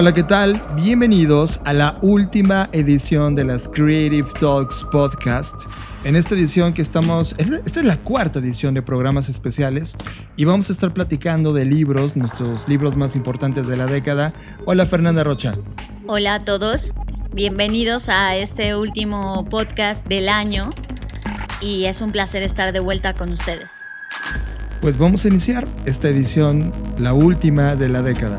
Hola, ¿qué tal? Bienvenidos a la última edición de las Creative Talks Podcast. En esta edición que estamos, esta es la cuarta edición de programas especiales y vamos a estar platicando de libros, nuestros libros más importantes de la década. Hola Fernanda Rocha. Hola a todos, bienvenidos a este último podcast del año y es un placer estar de vuelta con ustedes. Pues vamos a iniciar esta edición, la última de la década.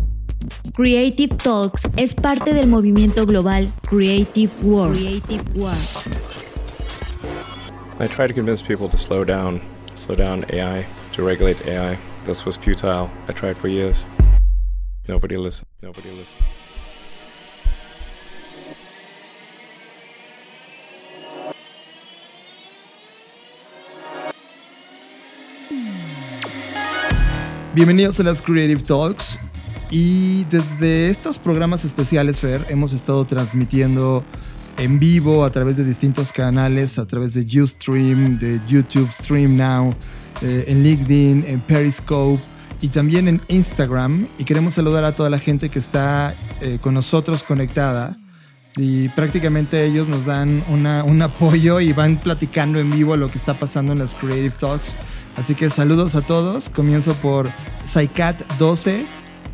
Creative Talks es parte del movimiento global Creative World. Creative World. I try to convince people to slow down, slow down AI, to regulate AI. This was futile. I tried for years. Nobody listened. Nobody listened. Bienvenidos a las Creative Talks. Y desde estos programas especiales, Fer, hemos estado transmitiendo en vivo a través de distintos canales, a través de Ustream, de YouTube Stream Now, eh, en LinkedIn, en Periscope y también en Instagram. Y queremos saludar a toda la gente que está eh, con nosotros conectada. Y prácticamente ellos nos dan una, un apoyo y van platicando en vivo lo que está pasando en las Creative Talks. Así que saludos a todos. Comienzo por Saikat12,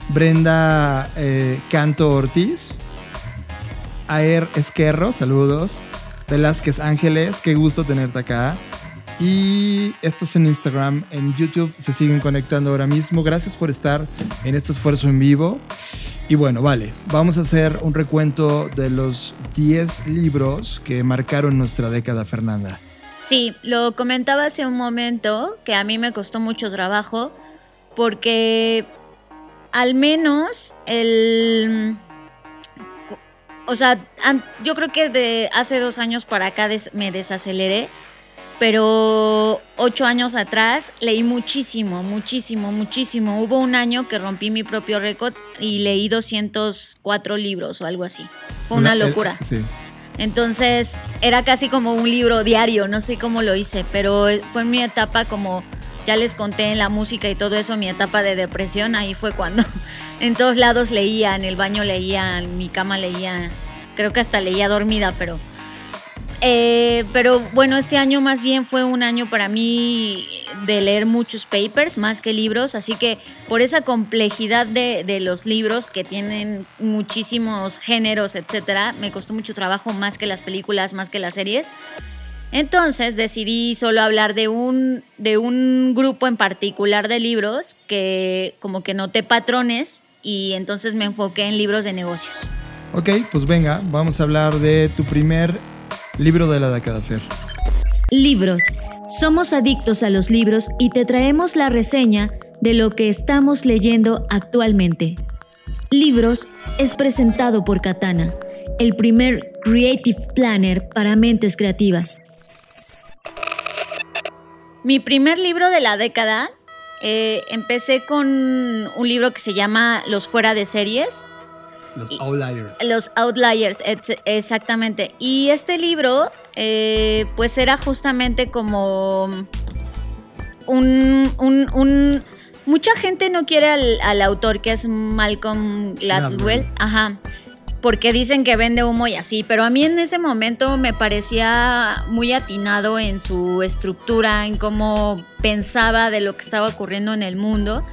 Brenda eh, Canto Ortiz, Aer Esquerro, saludos. Velázquez Ángeles, qué gusto tenerte acá. Y estos en Instagram, en YouTube se siguen conectando ahora mismo. Gracias por estar en este esfuerzo en vivo. Y bueno, vale, vamos a hacer un recuento de los 10 libros que marcaron nuestra década, Fernanda. Sí, lo comentaba hace un momento que a mí me costó mucho trabajo porque al menos el... O sea, yo creo que de hace dos años para acá me desaceleré, pero ocho años atrás leí muchísimo, muchísimo, muchísimo. Hubo un año que rompí mi propio récord y leí 204 libros o algo así. Fue una locura. Sí. Entonces era casi como un libro diario, no sé cómo lo hice, pero fue en mi etapa como ya les conté en la música y todo eso, mi etapa de depresión, ahí fue cuando en todos lados leía, en el baño leía, en mi cama leía, creo que hasta leía dormida, pero... Eh, pero bueno, este año más bien fue un año para mí de leer muchos papers más que libros, así que por esa complejidad de, de los libros que tienen muchísimos géneros, etcétera, me costó mucho trabajo más que las películas, más que las series. Entonces decidí solo hablar de un, de un grupo en particular de libros que como que noté patrones y entonces me enfoqué en libros de negocios. Ok, pues venga, vamos a hablar de tu primer libro de la década, Fer. Libros. Somos adictos a los libros y te traemos la reseña de lo que estamos leyendo actualmente. Libros es presentado por Katana, el primer Creative Planner para mentes creativas. Mi primer libro de la década, eh, empecé con un libro que se llama Los fuera de series. Los Outliers. Los Outliers, exactamente. Y este libro, eh, pues era justamente como un, Mucha gente no quiere al, autor que es Malcolm Gladwell. Ajá porque dicen que vende humo y así, pero a mí en ese momento me parecía muy atinado en su estructura, en cómo pensaba de lo que estaba ocurriendo en el mundo.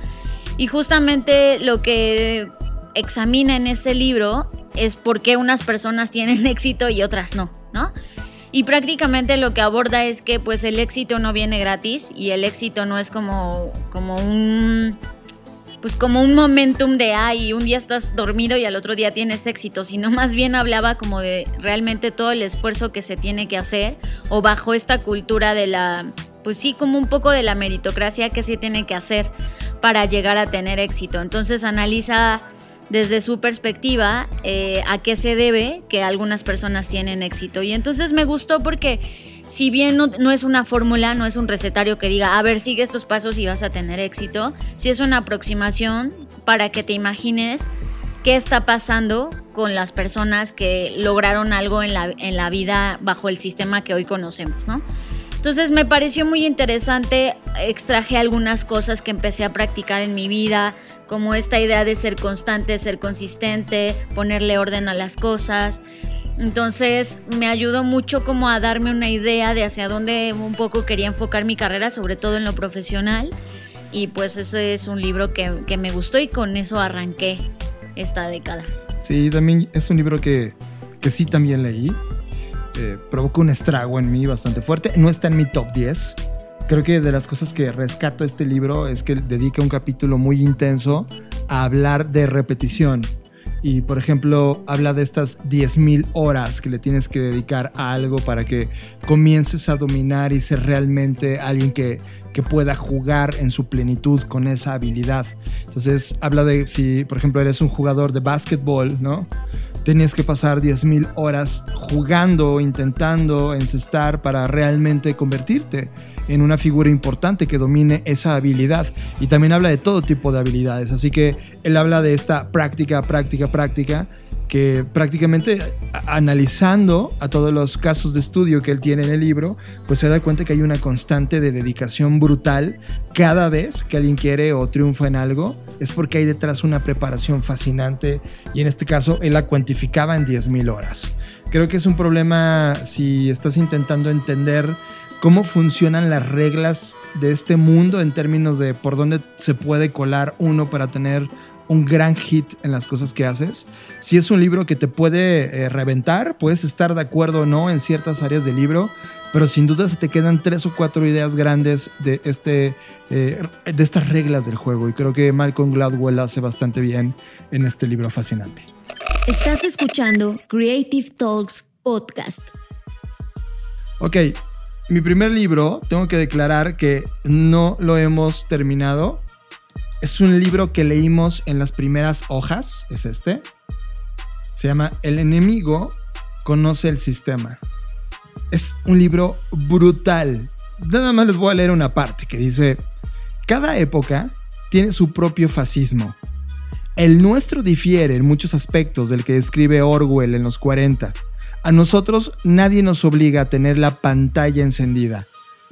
Y justamente lo que examina en este libro es por qué unas personas tienen éxito y otras no, ¿no? Y prácticamente lo que aborda es que pues el éxito no viene gratis y el éxito no es como, como un pues como un momentum de ay, un día estás dormido y al otro día tienes éxito, sino más bien hablaba como de realmente todo el esfuerzo que se tiene que hacer o bajo esta cultura de la pues sí, como un poco de la meritocracia que se tiene que hacer para llegar a tener éxito. Entonces analiza desde su perspectiva eh, a qué se debe que algunas personas tienen éxito. Y entonces me gustó porque si bien no, es una fórmula, no es un recetario que diga, a ver, sigue estos pasos y vas a tener éxito, si es una aproximación para que te imagines qué está pasando con las personas que lograron algo en la, en la vida bajo el sistema que hoy conocemos, ¿no? Entonces me pareció muy interesante, extraje algunas cosas que empecé a practicar en mi vida, como esta idea de ser constante, ser consistente, ponerle orden a las cosas. Entonces me ayudó mucho como a darme una idea de hacia dónde un poco quería enfocar mi carrera, sobre todo en lo profesional. Y pues ese es un libro que, que me gustó y con eso arranqué esta década. Sí, también es un libro que, que sí también leí. Eh, un estrago en mí bastante fuerte. No está en mi top 10. Creo que de las cosas que rescato este libro es que dedica un capítulo muy intenso a hablar de repetición. Y por ejemplo, habla de estas 10.000 horas que le tienes que dedicar a algo para que comiences a dominar y ser realmente alguien que, que pueda jugar en su plenitud con esa habilidad. Entonces, habla de si, por ejemplo, eres un jugador de básquetbol, ¿no? tenías que pasar 10.000 horas jugando, intentando encestar para realmente convertirte en una figura importante que domine esa habilidad. Y también habla de todo tipo de habilidades. Así que él habla de esta práctica, práctica, práctica que prácticamente analizando a todos los casos de estudio que él tiene en el libro, pues se da cuenta que hay una constante de dedicación brutal cada vez que alguien quiere o triunfa en algo, es porque hay detrás una preparación fascinante y en este caso él la cuantificaba en 10.000 horas. Creo que es un problema si estás intentando entender cómo funcionan las reglas de este mundo en términos de por dónde se puede colar uno para tener un gran hit en las cosas que haces. Si es un libro que te puede eh, reventar, puedes estar de acuerdo o no en ciertas áreas del libro, pero sin duda se te quedan tres o cuatro ideas grandes de, este, eh, de estas reglas del juego. Y creo que Malcolm Gladwell hace bastante bien en este libro fascinante. Estás escuchando Creative Talks Podcast. Ok, mi primer libro, tengo que declarar que no lo hemos terminado es un libro que leímos en las primeras hojas, es este. Se llama El enemigo conoce el sistema. Es un libro brutal. Nada más les voy a leer una parte que dice, cada época tiene su propio fascismo. El nuestro difiere en muchos aspectos del que describe Orwell en los 40. A nosotros nadie nos obliga a tener la pantalla encendida.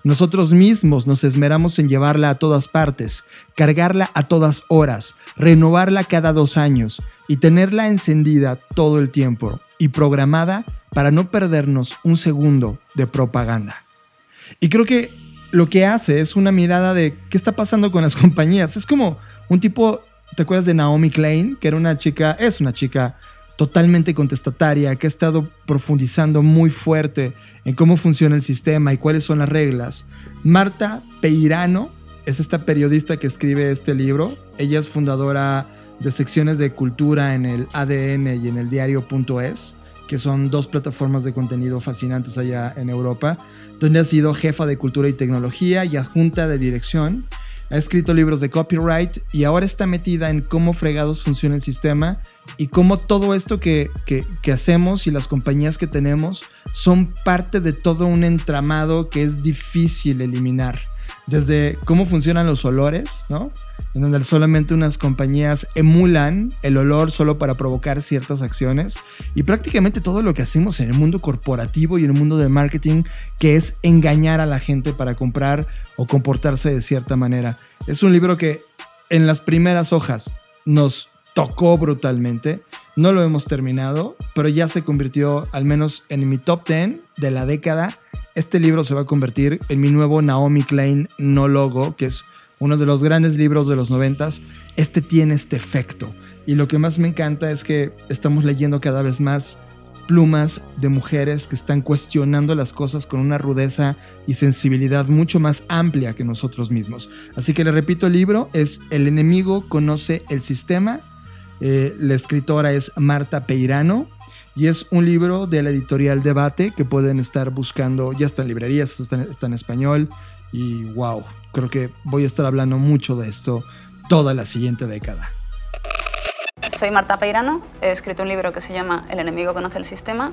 Nosotros mismos nos esmeramos en llevarla a todas partes, cargarla a todas horas, renovarla cada dos años y tenerla encendida todo el tiempo y programada para no perdernos un segundo de propaganda. Y creo que lo que hace es una mirada de qué está pasando con las compañías. Es como un tipo, ¿te acuerdas de Naomi Klein? Que era una chica, es una chica totalmente contestataria, que ha estado profundizando muy fuerte en cómo funciona el sistema y cuáles son las reglas. Marta Peirano es esta periodista que escribe este libro. Ella es fundadora de secciones de cultura en el ADN y en el diario.es, que son dos plataformas de contenido fascinantes allá en Europa, donde ha sido jefa de cultura y tecnología y adjunta de dirección ha escrito libros de copyright y ahora está metida en cómo fregados funciona el sistema y cómo todo esto que, que, hacemos y las compañías que tenemos son parte de todo un entramado que es difícil eliminar. Desde cómo funcionan los olores, ¿no? En donde solamente unas compañías emulan el olor solo para provocar ciertas acciones y prácticamente todo lo que hacemos en el mundo corporativo y en el mundo del marketing que es engañar a la gente para comprar o comportarse de cierta manera. Es un libro que en las primeras hojas nos tocó brutalmente, No lo hemos terminado, pero ya se convirtió al menos en mi top 10 de la década. Este libro se va a convertir en mi nuevo Naomi Klein no logo, que es uno de los grandes libros de los noventas. Este tiene este efecto. Y lo que más me encanta es que estamos leyendo cada vez más plumas de mujeres que están cuestionando las cosas con una rudeza y sensibilidad mucho más amplia que nosotros mismos. Así que le repito, el libro es El enemigo conoce el sistema eh, la escritora es Marta Peirano y es un libro de la editorial Debate que pueden estar buscando, ya está en librerías, está, en español y wow, creo que voy a estar hablando mucho de esto toda la siguiente década. Soy Marta Peirano, he escrito un libro que se llama El enemigo conoce el sistema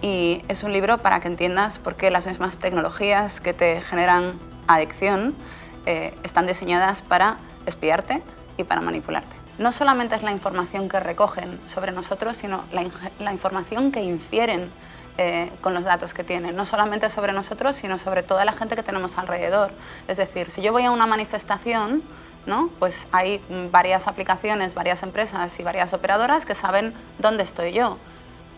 y es un libro para que entiendas por qué las mismas tecnologías que te generan adicción eh, están diseñadas para espiarte y para manipularte no solamente es la información que recogen sobre nosotros, sino la, información que infieren eh, con los datos que tienen, no solamente sobre nosotros, sino sobre toda la gente que tenemos alrededor. Es decir, si yo voy a una manifestación, ¿no? pues hay varias aplicaciones, varias empresas y varias operadoras que saben dónde estoy yo.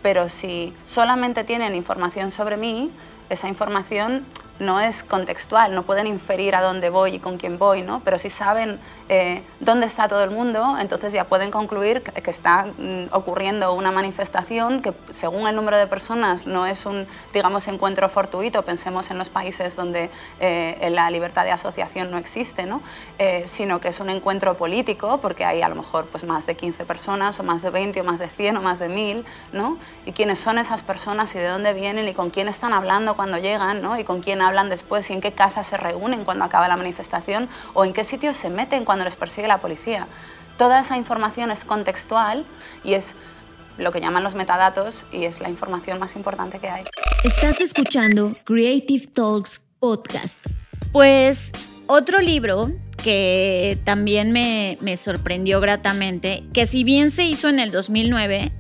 Pero si solamente tienen información sobre mí, esa información no es contextual, no pueden inferir a dónde voy y con quién voy, ¿no? pero si saben eh, dónde está todo el mundo, entonces ya pueden concluir que, está mm, ocurriendo una manifestación que según el número de personas no es un, digamos, encuentro fortuito, pensemos en los países donde eh, la libertad de asociación no existe, ¿no? Eh, sino que es un encuentro político, porque hay a lo mejor pues, más de 15 personas, o más de 20, o más de 100, o más de 1000, ¿no? y quiénes son esas personas y de dónde vienen y con quién están hablando cuando llegan, ¿no? y con quién hablan después y en qué casa se reúnen cuando acaba la manifestación o en qué sitios se meten cuando les persigue la policía. Toda esa información es contextual y es lo que llaman los metadatos y es la información más importante que hay. Estás escuchando Creative Talks Podcast. Pues otro libro que también me, me, sorprendió gratamente, que si bien se hizo en el 2009,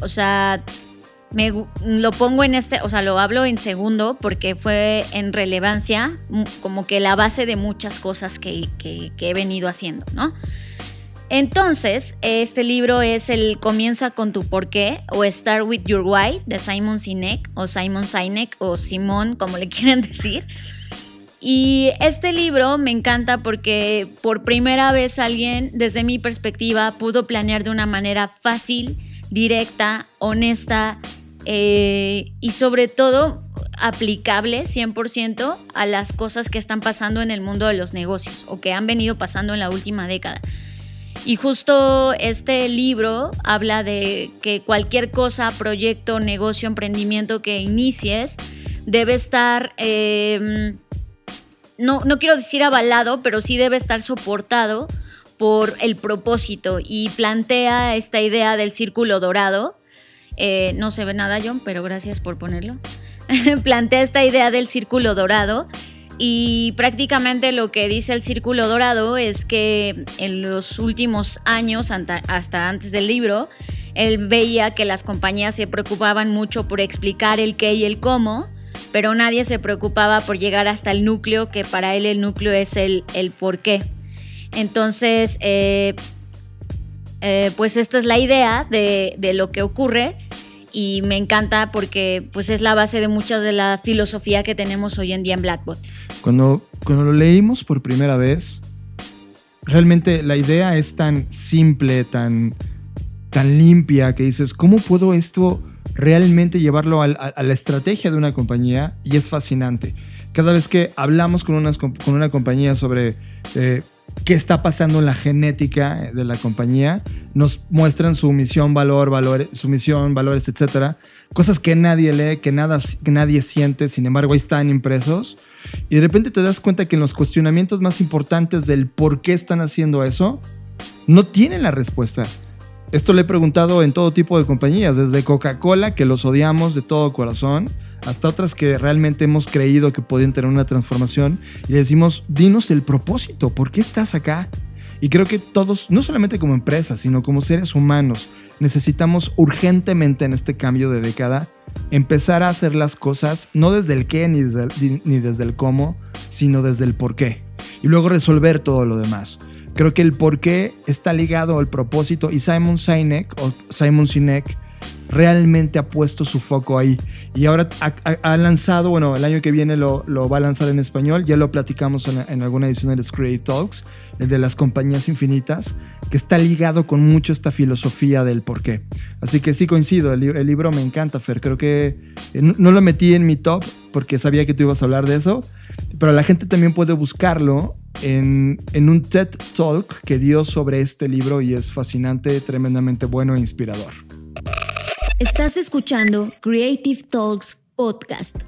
o sea, me, lo pongo en este, o sea, lo hablo en segundo porque fue en relevancia como que la base de muchas cosas que, he venido haciendo, ¿no? Entonces, este libro es el Comienza con tu porqué o Start with Your Why de Simon Sinek o Simon Sinek o Simón, como le quieran decir. Y este libro me encanta porque por primera vez alguien, desde mi perspectiva, pudo planear de una manera fácil, directa, honesta eh, y sobre todo aplicable 100% a las cosas que están pasando en el mundo de los negocios o que han venido pasando en la última década. Y justo este libro habla de que cualquier cosa, proyecto, negocio, emprendimiento que inicies debe estar, em, no, no quiero decir avalado, pero sí debe estar soportado por el propósito y plantea esta idea del círculo dorado. Eh, no se ve nada, John, pero gracias por ponerlo. plantea esta idea del círculo dorado y prácticamente lo que dice el círculo dorado es que en los últimos años, hasta antes del libro, él veía que las compañías se preocupaban mucho por explicar el qué y el cómo, pero nadie se preocupaba por llegar hasta el núcleo, que para él el núcleo es el, el por qué. Entonces, eh, eh, pues esta es la idea de, lo que ocurre y me encanta porque pues es la base de mucha de la filosofía que tenemos hoy en día en Blackbot. Cuando, cuando lo leímos por primera vez, realmente la idea es tan simple, tan, tan limpia, que dices, ¿cómo puedo esto realmente llevarlo a, la estrategia de una compañía? Y es fascinante. Cada vez que hablamos con, con una compañía sobre... Eh, qué está pasando en la genética de la compañía. Nos muestran su misión, valor, valores, su misión, valores, etcétera. Cosas que nadie lee, que, nada, que nadie siente, sin embargo, ahí están impresos. Y de repente te das cuenta que en los cuestionamientos más importantes del por qué están haciendo eso, no tienen la respuesta. Esto le he preguntado en todo tipo de compañías, desde Coca-Cola, que los odiamos de todo corazón, hasta otras que realmente hemos creído que podían tener una transformación y le decimos, dinos el propósito, ¿por qué estás acá? Y creo que todos, no solamente como empresas, sino como seres humanos, necesitamos urgentemente en este cambio de década empezar a hacer las cosas no desde el qué ni desde el, ni desde el cómo, sino desde el por qué. Y luego resolver todo lo demás. Creo que el por qué está ligado al propósito y Simon Sinek o Simon Sinek realmente ha puesto su foco ahí. Y ahora ha, lanzado, bueno, el año que viene lo, va a lanzar en español, ya lo platicamos en, alguna edición de Creative Talks, el de las compañías infinitas, que está ligado con mucho esta filosofía del por qué. Así que sí coincido, el, libro me encanta, Fer, creo que eh, no lo metí en mi top porque sabía que tú ibas a hablar de eso, pero la gente también puede buscarlo en, en, un TED Talk que dio sobre este libro y es fascinante, tremendamente bueno e inspirador. Estás escuchando Creative Talks Podcast.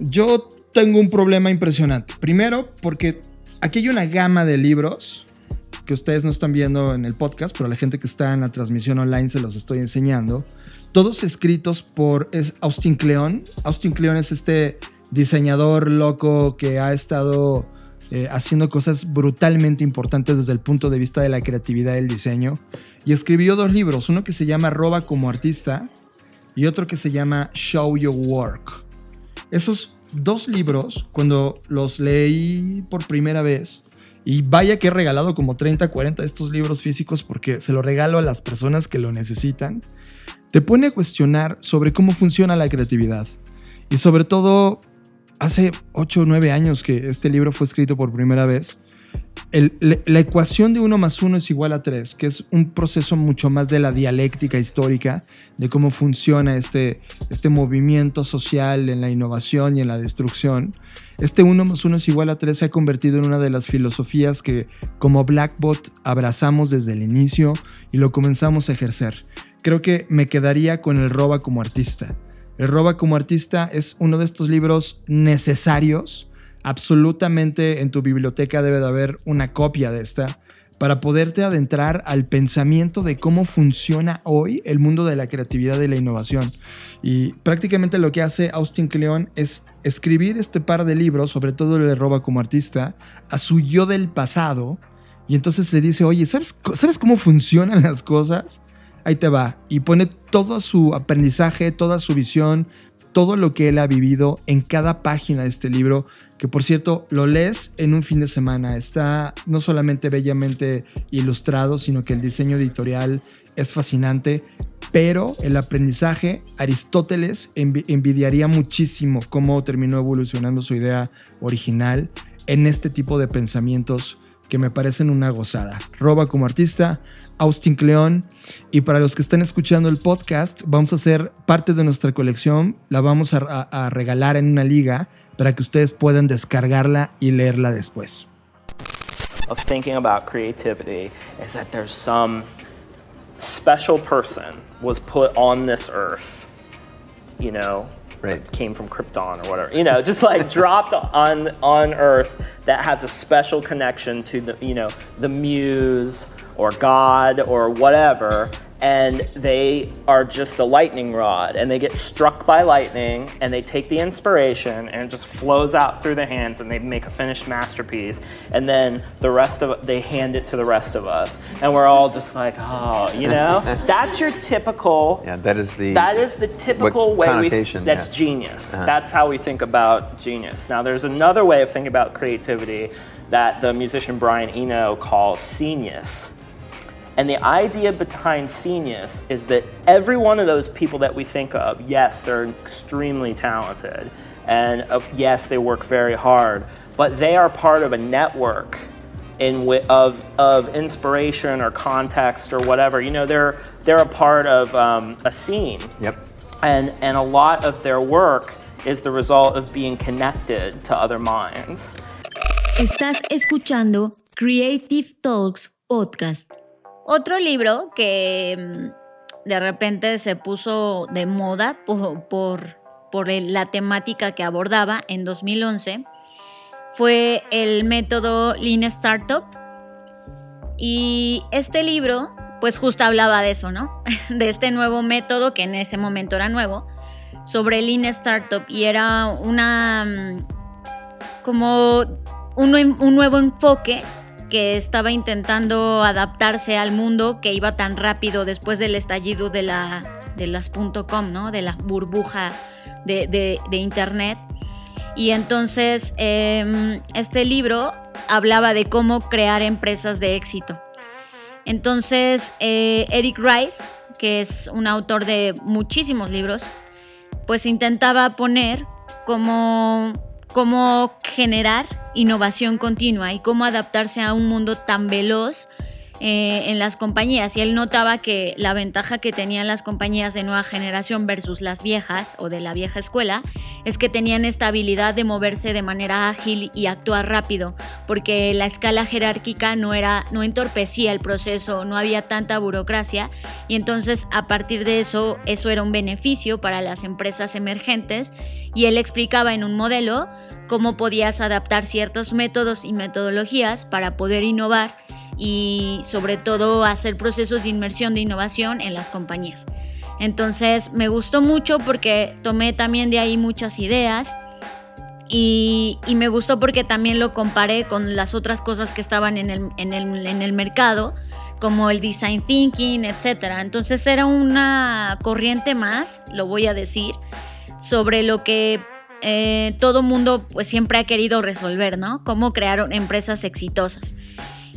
Yo tengo un problema impresionante. Primero, porque aquí hay una gama de libros que ustedes no están viendo en el podcast, pero la gente que está en la transmisión online se los estoy enseñando. Todos escritos por Austin Kleon. Austin Kleon es este diseñador loco que ha estado eh, haciendo cosas brutalmente importantes desde el punto de vista de la creatividad del diseño. Y escribió dos libros, uno que se llama Roba como artista y otro que se llama Show Your Work. Esos dos libros, cuando los leí por primera vez, y vaya que he regalado como 30, 40 de estos libros físicos porque se lo regalo a las personas que lo necesitan, te pone a cuestionar sobre cómo funciona la creatividad. Y sobre todo, hace 8 o 9 años que este libro fue escrito por primera vez, la, ecuación de 1 más 1 es igual a 3, que es un proceso mucho más de la dialéctica histórica, de cómo funciona este, este movimiento social en la innovación y en la destrucción. Este 1 más 1 es igual a 3 se ha convertido en una de las filosofías que como Blackbot abrazamos desde el inicio y lo comenzamos a ejercer. Creo que me quedaría con el Roba como artista. El Roba como artista es uno de estos libros necesarios absolutamente en tu biblioteca debe de haber una copia de esta para poderte adentrar al pensamiento de cómo funciona hoy el mundo de la creatividad y la innovación. Y prácticamente lo que hace Austin Kleon es escribir este par de libros, sobre todo le roba como artista, a su yo del pasado. Y entonces le dice, oye, ¿sabes, ¿sabes cómo funcionan las cosas? Ahí te va. Y pone todo su aprendizaje, toda su visión, todo lo que él ha vivido en cada página de este libro que por cierto lo lees en un fin de semana. Está no solamente bellamente ilustrado, sino que el diseño editorial es fascinante, pero el aprendizaje, Aristóteles envidiaría muchísimo cómo terminó evolucionando su idea original en este tipo de pensamientos que me parecen una gozada. Roba como artista, Austin Cleón. Y para los que están escuchando el podcast, vamos a hacer parte de nuestra colección. La vamos a, a regalar en una liga para que ustedes puedan descargarla y leerla después. Of thinking about creativity is that there's some special person was put on this earth, you know, right. came from Krypton or whatever, you know, just like dropped on on Earth that has a special connection to the, you know, the muse or God or whatever, and they are just a lightning rod and they get struck by lightning and they take the inspiration and it just flows out through their hands and they make a finished masterpiece and then the rest of they hand it to the rest of us. And we're all just like oh you know? That's your typical yeah that is the that is the typical way we that's yeah. genius. Uh-huh. that's how we think about genius. Now there's another way of thinking about creativity that the musician Brian Eno calls genius and the idea behind Senius is that every one of those people that we think of, yes, they're extremely talented, and uh, yes, they work very hard, but they are part of a network in w- of, of inspiration or context or whatever. You know, they're, they're a part of um, a scene. Yep. And, and a lot of their work is the result of being connected to other minds. Estás escuchando Creative Talks Podcast. Otro libro que mm, de repente se puso de moda por, por, la temática que abordaba en 2011 fue el método Lean Startup. Y este libro, pues justo hablaba de eso, ¿no? De este nuevo método que en ese momento era nuevo, sobre Lean Startup. Y era una. Mm, como un, un nuevo enfoque que estaba intentando adaptarse al mundo que iba tan rápido después del estallido de, la, de las .com, ¿no? De la burbuja de, Internet. Y entonces em, este libro hablaba de cómo crear empresas de éxito. Entonces, eh, Eric Rice, que es un autor de muchísimos libros, pues intentaba poner cómo, cómo generar innovación continua y cómo adaptarse a un mundo tan veloz eh, en las compañías y él notaba que la ventaja que tenían las compañías de nueva generación versus las viejas o de la vieja escuela es que tenían esta habilidad de moverse de manera ágil y actuar rápido porque la escala jerárquica no era no entorpecía el proceso no había tanta burocracia y entonces a partir de eso eso era un beneficio para las empresas emergentes y él explicaba en un modelo cómo podías adaptar ciertos métodos y metodologías para poder innovar y sobre todo hacer procesos de inmersión de innovación en las compañías. Entonces me gustó mucho porque tomé también de ahí muchas ideas y, me gustó porque también lo comparé con las otras cosas que estaban en el, en el, en el mercado como el design thinking, etc. Entonces era una corriente más, lo voy a decir, sobre lo que eh, todo mundo pues siempre ha querido resolver, ¿no? Cómo crear empresas exitosas.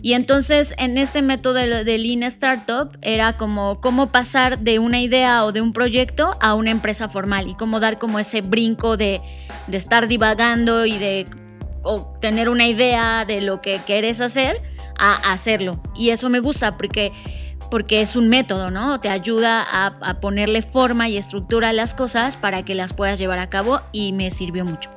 Y entonces en este método de, Lean Startup era como cómo pasar de una idea o de un proyecto a una empresa formal y cómo dar como ese brinco de, estar divagando y de tener una idea de lo que quieres hacer a hacerlo. Y eso me gusta porque, porque es un método, ¿no? Te ayuda a ponerle forma y estructura a las cosas para que las puedas llevar a cabo y me sirvió mucho.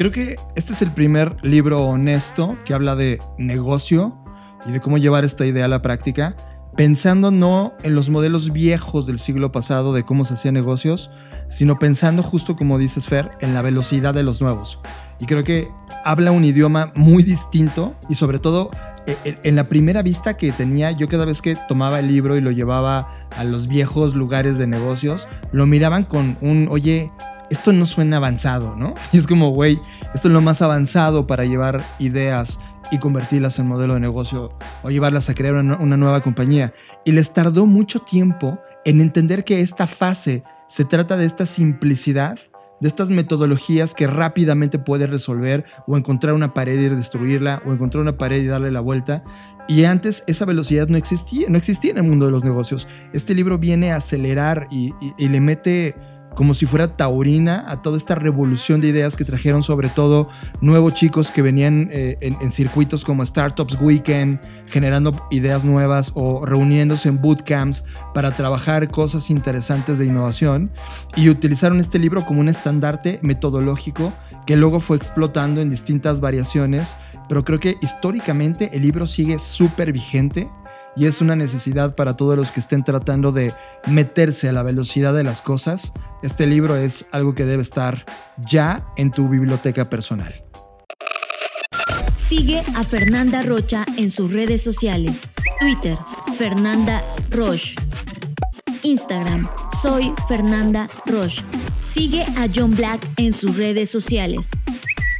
Creo que este es el primer libro honesto que habla de negocio y de cómo llevar esta idea a la práctica, pensando no en los modelos viejos del siglo pasado de cómo se hacían negocios, sino pensando justo como dices Fer, en la velocidad de los nuevos. Y creo que habla un idioma muy distinto y sobre todo e, e, en la primera vista que tenía, yo cada vez que tomaba el libro y lo llevaba a los viejos lugares de negocios, lo miraban con un, oye, esto no suena avanzado, ¿no? Y es como, güey, esto es lo más avanzado para llevar ideas y convertirlas en modelo de negocio o llevarlas a crear una, nueva compañía. Y les tardó mucho tiempo en entender que esta fase se trata de esta simplicidad, de estas metodologías que rápidamente puedes resolver o encontrar una pared y destruirla o encontrar una pared y darle la vuelta. Y antes esa velocidad no existía, no existía en el mundo de los negocios. Este libro viene a acelerar y le mete como si fuera taurina a toda esta revolución de ideas que trajeron sobre todo nuevos chicos que venían eh, en, circuitos como Startups Weekend, generando ideas nuevas o reuniéndose en bootcamps para trabajar cosas interesantes de innovación y utilizaron este libro como un estandarte metodológico que luego fue explotando en distintas variaciones, pero creo que históricamente el libro sigue súper vigente y es una necesidad para todos los que estén tratando de meterse a la velocidad de las cosas. Este libro es algo que debe estar ya en tu biblioteca personal. Sigue a Fernanda Rocha en sus redes sociales. Twitter, Fernanda Roche. Instagram, soy Fernanda Roche. Sigue a John Black en sus redes sociales.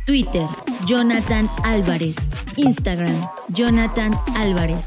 Twitter, Jonathan Álvarez. Instagram, Jonathan Álvarez.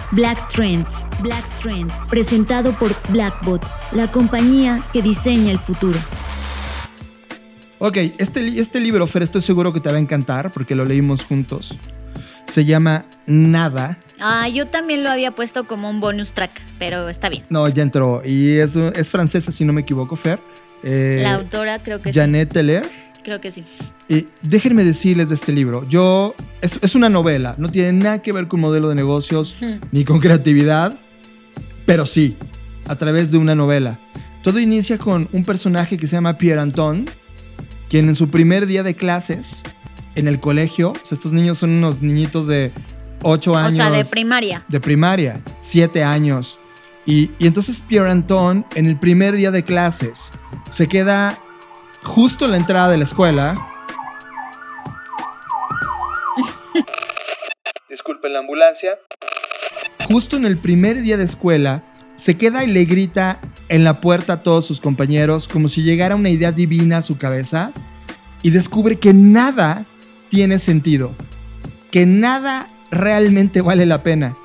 Black Trends. Black Trends. Presentado por Blackbot, la compañía que diseña el futuro. Ok, este, este libro, Fer, estoy seguro que te va a encantar porque lo leímos juntos. Se llama Nada. Ah, yo también lo había puesto como un bonus track, pero está bien. No, ya entró. Y es, es francesa, si no me equivoco, Fer. Eh, la autora creo que Janet sí. Teller. Creo que sí. Y déjenme decirles de este libro. Yo. Es, una novela. No tiene nada que ver con modelo de negocios hmm. ni con creatividad. Pero sí, a través de una novela. Todo inicia con un personaje que se llama Pierre Anton, quien en su primer día de clases en el colegio, o sea, estos niños son unos niñitos de 8 años. O sea, de primaria. De primaria, 7 años. Y, y entonces Pierre Anton, en el primer día de clases, se queda justo en la entrada de la escuela. disculpen la ambulancia. Justo en el primer día de escuela, se queda y le grita en la puerta a todos sus compañeros como si llegara una idea divina a su cabeza y descubre que nada tiene sentido, que nada realmente vale la pena.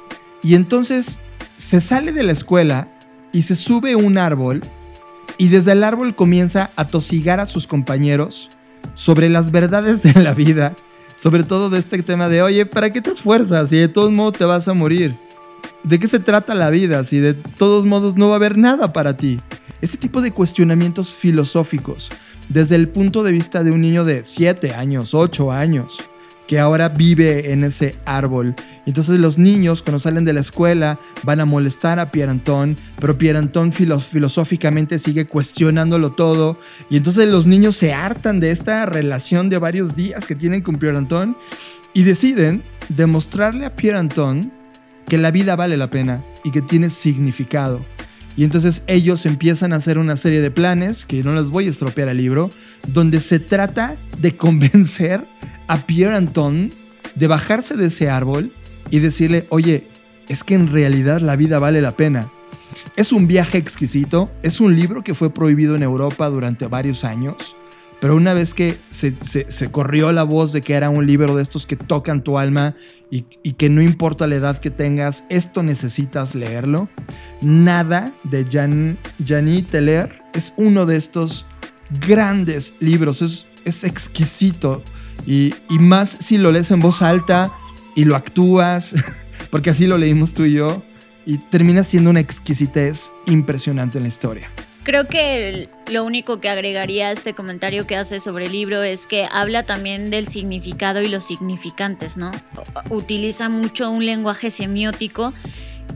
Y entonces se sale de la escuela y se sube a un árbol y desde el árbol comienza a tosigar a sus compañeros sobre las verdades de la vida, sobre todo de este tema de, oye, ¿para qué te esfuerzas si de todos modos te vas a morir? ¿De qué se trata la vida si de todos modos no va a haber nada para ti? Este tipo de cuestionamientos filosóficos, desde el punto de vista de un niño de 7 años, 8 años, que ahora vive en ese árbol. Entonces los niños cuando salen de la escuela van a molestar a Pierre Anton, pero Pierre Anton filosóficamente sigue cuestionándolo todo y entonces los niños se hartan de esta relación de varios días que tienen con Pierre Anton y deciden demostrarle a Pierre Anton que la vida vale la pena y que tiene significado. Y entonces ellos empiezan a hacer una serie de planes, que no les voy a estropear el libro, donde se trata de convencer a Pierre Anton de bajarse de ese árbol y decirle, oye, es que en realidad la vida vale la pena. Es un viaje exquisito, es un libro que fue prohibido en Europa durante varios años, pero una vez que se, corrió la voz de que era un libro de estos que tocan tu alma y, que no importa la edad que tengas, esto necesitas leerlo, nada de Jan, Teller es uno de estos grandes libros, es, es exquisito. Y, más si lo lees en voz alta y lo actúas, porque así lo leímos tú y yo, y termina siendo una exquisitez impresionante en la historia. Creo que lo único que agregaría a este comentario que hace sobre el libro es que habla también del significado y los significantes, ¿no? Utiliza mucho un lenguaje semiótico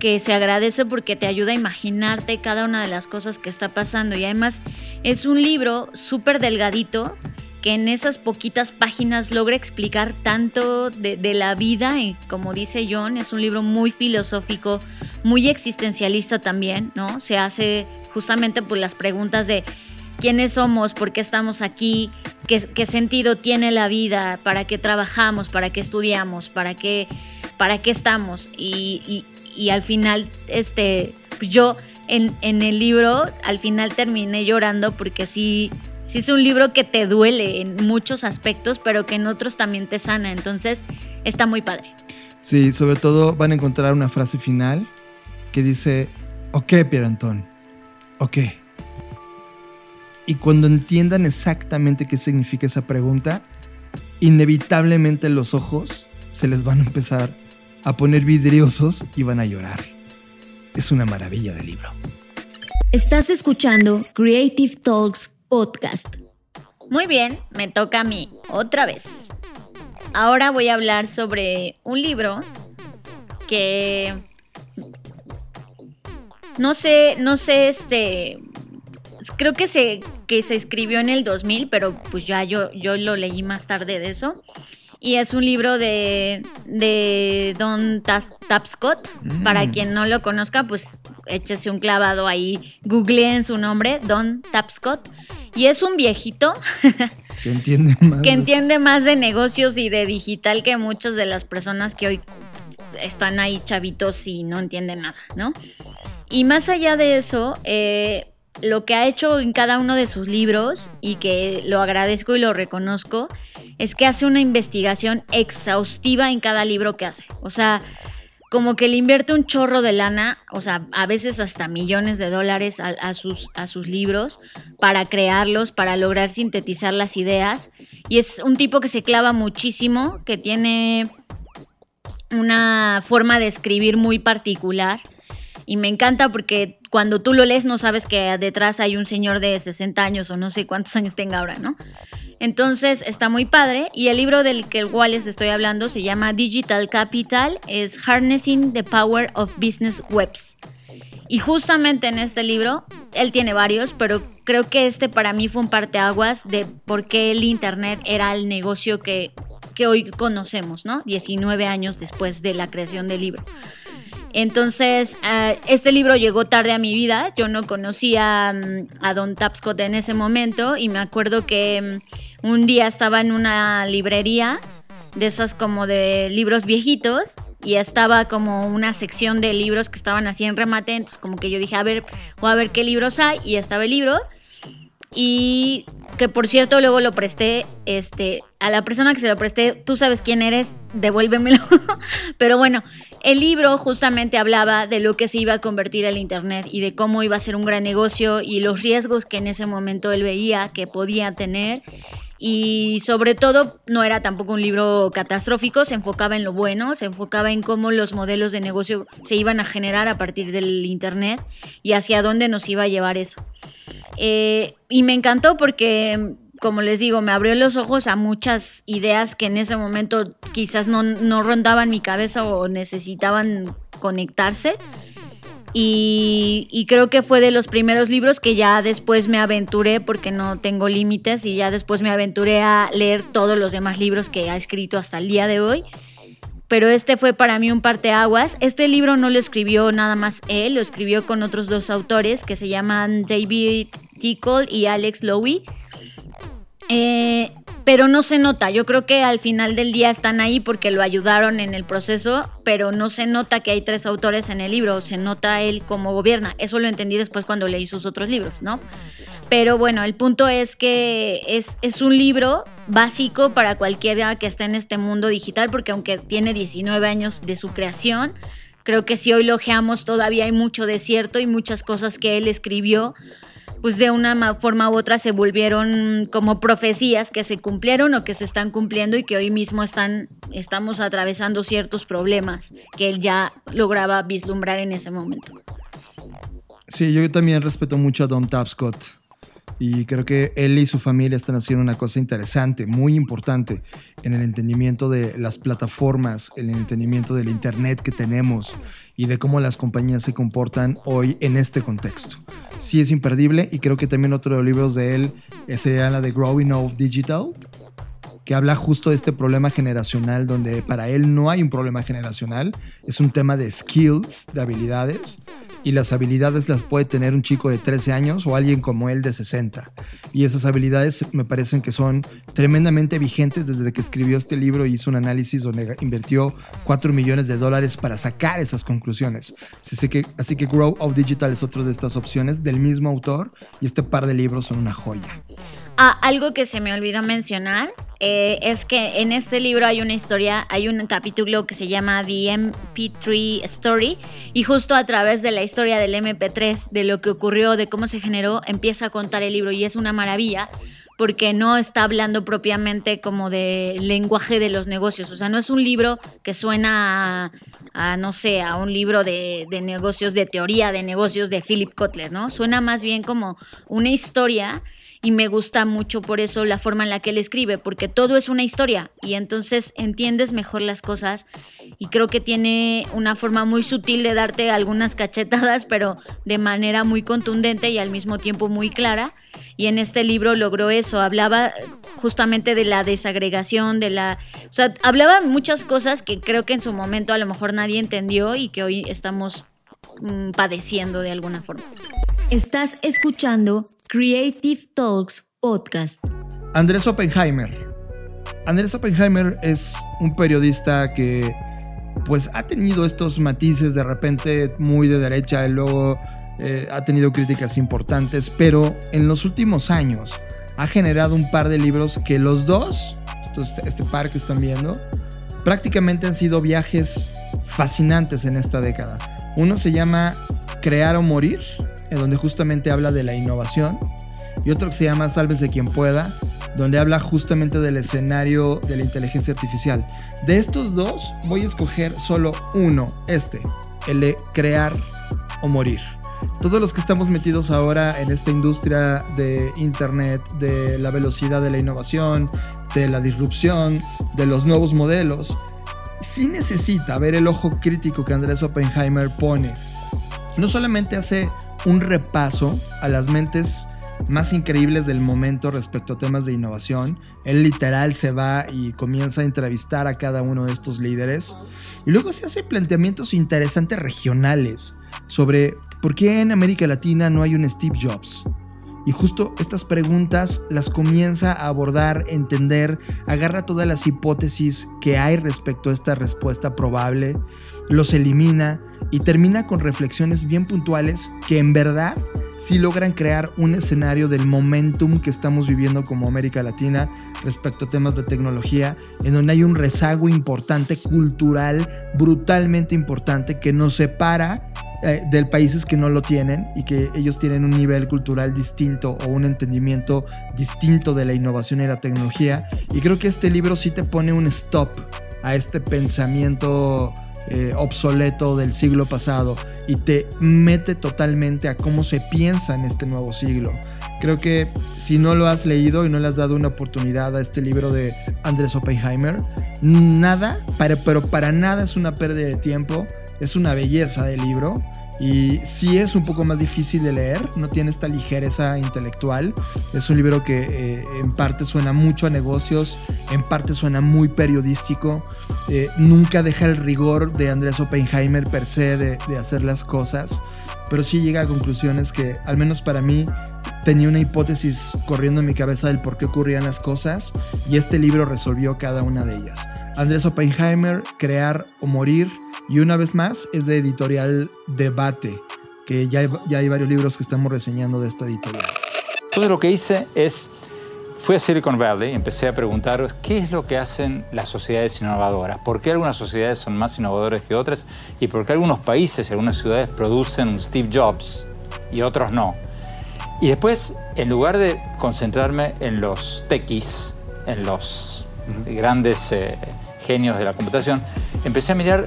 que se agradece porque te ayuda a imaginarte cada una de las cosas que está pasando y además es un libro súper delgadito que en esas poquitas páginas logra explicar tanto de, la vida, y como dice John, es un libro muy filosófico, muy existencialista también, ¿no? Se hace justamente por las preguntas de quiénes somos, por qué estamos aquí, qué, sentido tiene la vida, para qué trabajamos, para qué estudiamos, para qué, para qué estamos. Y, al final, este, yo en el libro, al final terminé llorando porque sí sí es un libro que te duele en muchos aspectos, pero que en otros también te sana. Entonces, está muy padre. Sí, sobre todo van a encontrar una frase final que dice, ok, Pierre Antón, ok. Y cuando entiendan exactamente qué significa esa pregunta, inevitablemente los ojos se les van a empezar a poner vidriosos y van a llorar. Es una maravilla de libro. Estás escuchando Creative Talks podcast. Muy bien, me toca a mí, otra vez. Ahora voy a hablar sobre un libro que no sé, no sé, este, creo que se, que se escribió en el 2000, pero pues ya yo, yo lo leí más tarde de eso. Y es un libro de, de Don Tapscott. Mm. Para quien no lo conozca, pues échese un clavado ahí, googleen su nombre, Don Tapscott. Y es un viejito que entiende más. que entiende más de negocios y de digital que muchas de las personas que hoy están ahí chavitos y no entienden nada, ¿no? Y más allá de eso, eh, lo que ha hecho en cada uno de sus libros, y que lo agradezco y lo reconozco, es que hace una investigación exhaustiva en cada libro que hace. O sea, como que le invierte un chorro de lana, o sea, a veces hasta millones de dólares a, sus, a sus libros para crearlos, para lograr sintetizar las ideas. Y es un tipo que se clava muchísimo, que tiene una forma de escribir muy particular. Y me encanta porque cuando tú lo lees no sabes que detrás hay un señor de 60 años o no sé cuántos años tenga ahora, ¿no? Entonces está muy padre y el libro del que cual les estoy hablando se llama Digital Capital, es Harnessing the Power of Business Webs. Y justamente en este libro, él tiene varios, pero creo que este para mí fue un parteaguas de por qué el Internet era el negocio que, que hoy conocemos, ¿no? 19 años después de la creación del libro. Entonces, eh, este libro llegó tarde a mi vida. Yo no conocía mm, a Don Tapscott en ese momento y me acuerdo que mm, un día estaba en una librería de esas como de libros viejitos y estaba como una sección de libros que estaban así en remate, entonces como que yo dije, a ver, voy a ver qué libros hay y estaba el libro y que por cierto luego lo presté este a la persona que se lo presté, tú sabes quién eres, devuélvemelo. Pero bueno, el libro justamente hablaba de lo que se iba a convertir el internet y de cómo iba a ser un gran negocio y los riesgos que en ese momento él veía que podía tener y sobre todo no era tampoco un libro catastrófico, se enfocaba en lo bueno, se enfocaba en cómo los modelos de negocio se iban a generar a partir del Internet y hacia dónde nos iba a llevar eso. Eh, y me encantó porque, como les digo, me abrió los ojos a muchas ideas que en ese momento quizás no, no rondaban mi cabeza o necesitaban conectarse. Y, creo que fue de los primeros libros que ya después me aventuré, porque no tengo límites, y ya después me aventuré a leer todos los demás libros que ha escrito hasta el día de hoy. Pero este fue para mí un parteaguas. Este libro no lo escribió nada más él, lo escribió con otros dos autores que se llaman David Tickle y Alex Lowy. Eh, pero no se nota. Yo creo que al final del día están ahí porque lo ayudaron en el proceso, pero no se nota que hay tres autores en el libro, se nota él como gobierna. Eso lo entendí después cuando leí sus otros libros, ¿no? Pero bueno, el punto es que es, es un libro básico para cualquiera que esté en este mundo digital, porque aunque tiene 19 años de su creación, creo que si hoy lo ojeamos todavía hay mucho desierto y muchas cosas que él escribió pues de una forma u otra se volvieron como profecías que se cumplieron o que se están cumpliendo y que hoy mismo están, estamos atravesando ciertos problemas que él ya lograba vislumbrar en ese momento. Sí, yo también respeto mucho a Don Tapscott y creo que él y su familia están haciendo una cosa interesante, muy importante en el entendimiento de las plataformas, en el entendimiento del Internet que tenemos y de cómo las compañías se comportan hoy en este contexto. Sí es imperdible y creo que también otro de los libros de él sería la de Growing Up Digital, que habla justo de este problema generacional donde para él no hay un problema generacional, es un tema de skills, de habilidades y las habilidades las puede tener un chico de 13 años o alguien como él de 60. Y esas habilidades me parecen que son tremendamente vigentes desde que escribió este libro y hizo un análisis donde invirtió 4 millones de dólares para sacar esas conclusiones. Así que, así que Grow of Digital es otra de estas opciones del mismo autor y este par de libros son una joya. Ah, algo que se me olvidó mencionar eh, es que en este libro hay una historia, hay un capítulo que se llama The MP3 Story y justo a través de la historia del MP3, de lo que ocurrió, de cómo se generó, empieza a contar el libro y es una maravilla porque no está hablando propiamente como de lenguaje de los negocios. O sea, no es un libro que suena a, no sé, a un libro de, de, negocios, de teoría de negocios de Philip Kotler, ¿no? Suena más bien como una historia y me gusta mucho por eso la forma en la que él escribe, porque todo es una historia y entonces entiendes mejor las cosas y creo que tiene una forma muy sutil de darte algunas cachetadas, pero de manera muy contundente y al mismo tiempo muy clara. Y en este libro logró eso, hablaba justamente de la desagregación, de la... O sea, hablaba muchas cosas que creo que en su momento a lo mejor nadie entendió y que hoy estamos mm, padeciendo de alguna forma. Estás escuchando Creative Talks Podcast. Andrés Oppenheimer. Andrés Oppenheimer es un periodista que pues ha tenido estos matices de repente muy de derecha y luego eh, ha tenido críticas importantes, pero en los últimos años ha generado un par de libros que los dos, este, este par que están viendo, prácticamente han sido viajes fascinantes en esta década. Uno se llama Crear o Morir en donde justamente habla de la innovación, y otro que se llama Sálvese quien pueda, donde habla justamente del escenario de la inteligencia artificial. De estos dos voy a escoger solo uno, este, el de crear o morir. Todos los que estamos metidos ahora en esta industria de Internet, de la velocidad de la innovación, de la disrupción, de los nuevos modelos, sí necesita ver el ojo crítico que Andrés Oppenheimer pone. No solamente hace un repaso a las mentes más increíbles del momento respecto a temas de innovación. Él literal se va y comienza a entrevistar a cada uno de estos líderes. Y luego se hace planteamientos interesantes regionales sobre por qué en América Latina no hay un Steve Jobs. Y justo estas preguntas las comienza a abordar, entender, agarra todas las hipótesis que hay respecto a esta respuesta probable, los elimina y termina con reflexiones bien puntuales que en verdad sí logran crear un escenario del momentum que estamos viviendo como América Latina respecto a temas de tecnología, en donde hay un rezago importante, cultural, brutalmente importante, que nos separa eh, de países que no lo tienen y que ellos tienen un nivel cultural distinto o un entendimiento distinto de la innovación y la tecnología. Y creo que este libro sí te pone un stop a este pensamiento eh, obsoleto del siglo pasado y te mete totalmente a cómo se piensa en este nuevo siglo. Creo que si no lo has leído y no le has dado una oportunidad a este libro de Andrés Oppenheimer, nada, pero para nada es una pérdida de tiempo, es una belleza de libro y sí es un poco más difícil de leer, no tiene esta ligereza intelectual. Es un libro que eh, en parte suena mucho a negocios, en parte suena muy periodístico. Eh, nunca deja el rigor de Andrés Oppenheimer per se de, de hacer las cosas, pero sí llega a conclusiones que, al menos para mí, tenía una hipótesis corriendo en mi cabeza del por qué ocurrían las cosas y este libro resolvió cada una de ellas. Andrés Oppenheimer, Crear o Morir, y una vez más es de editorial Debate, que ya hay, ya hay varios libros que estamos reseñando de esta editorial. Entonces lo que hice es, fui a Silicon Valley y empecé a preguntar qué es lo que hacen las sociedades innovadoras, por qué algunas sociedades son más innovadoras que otras y por qué algunos países y algunas ciudades producen un Steve Jobs y otros no. Y después, en lugar de concentrarme en los techies, en los grandes eh, genios de la computación, empecé a mirar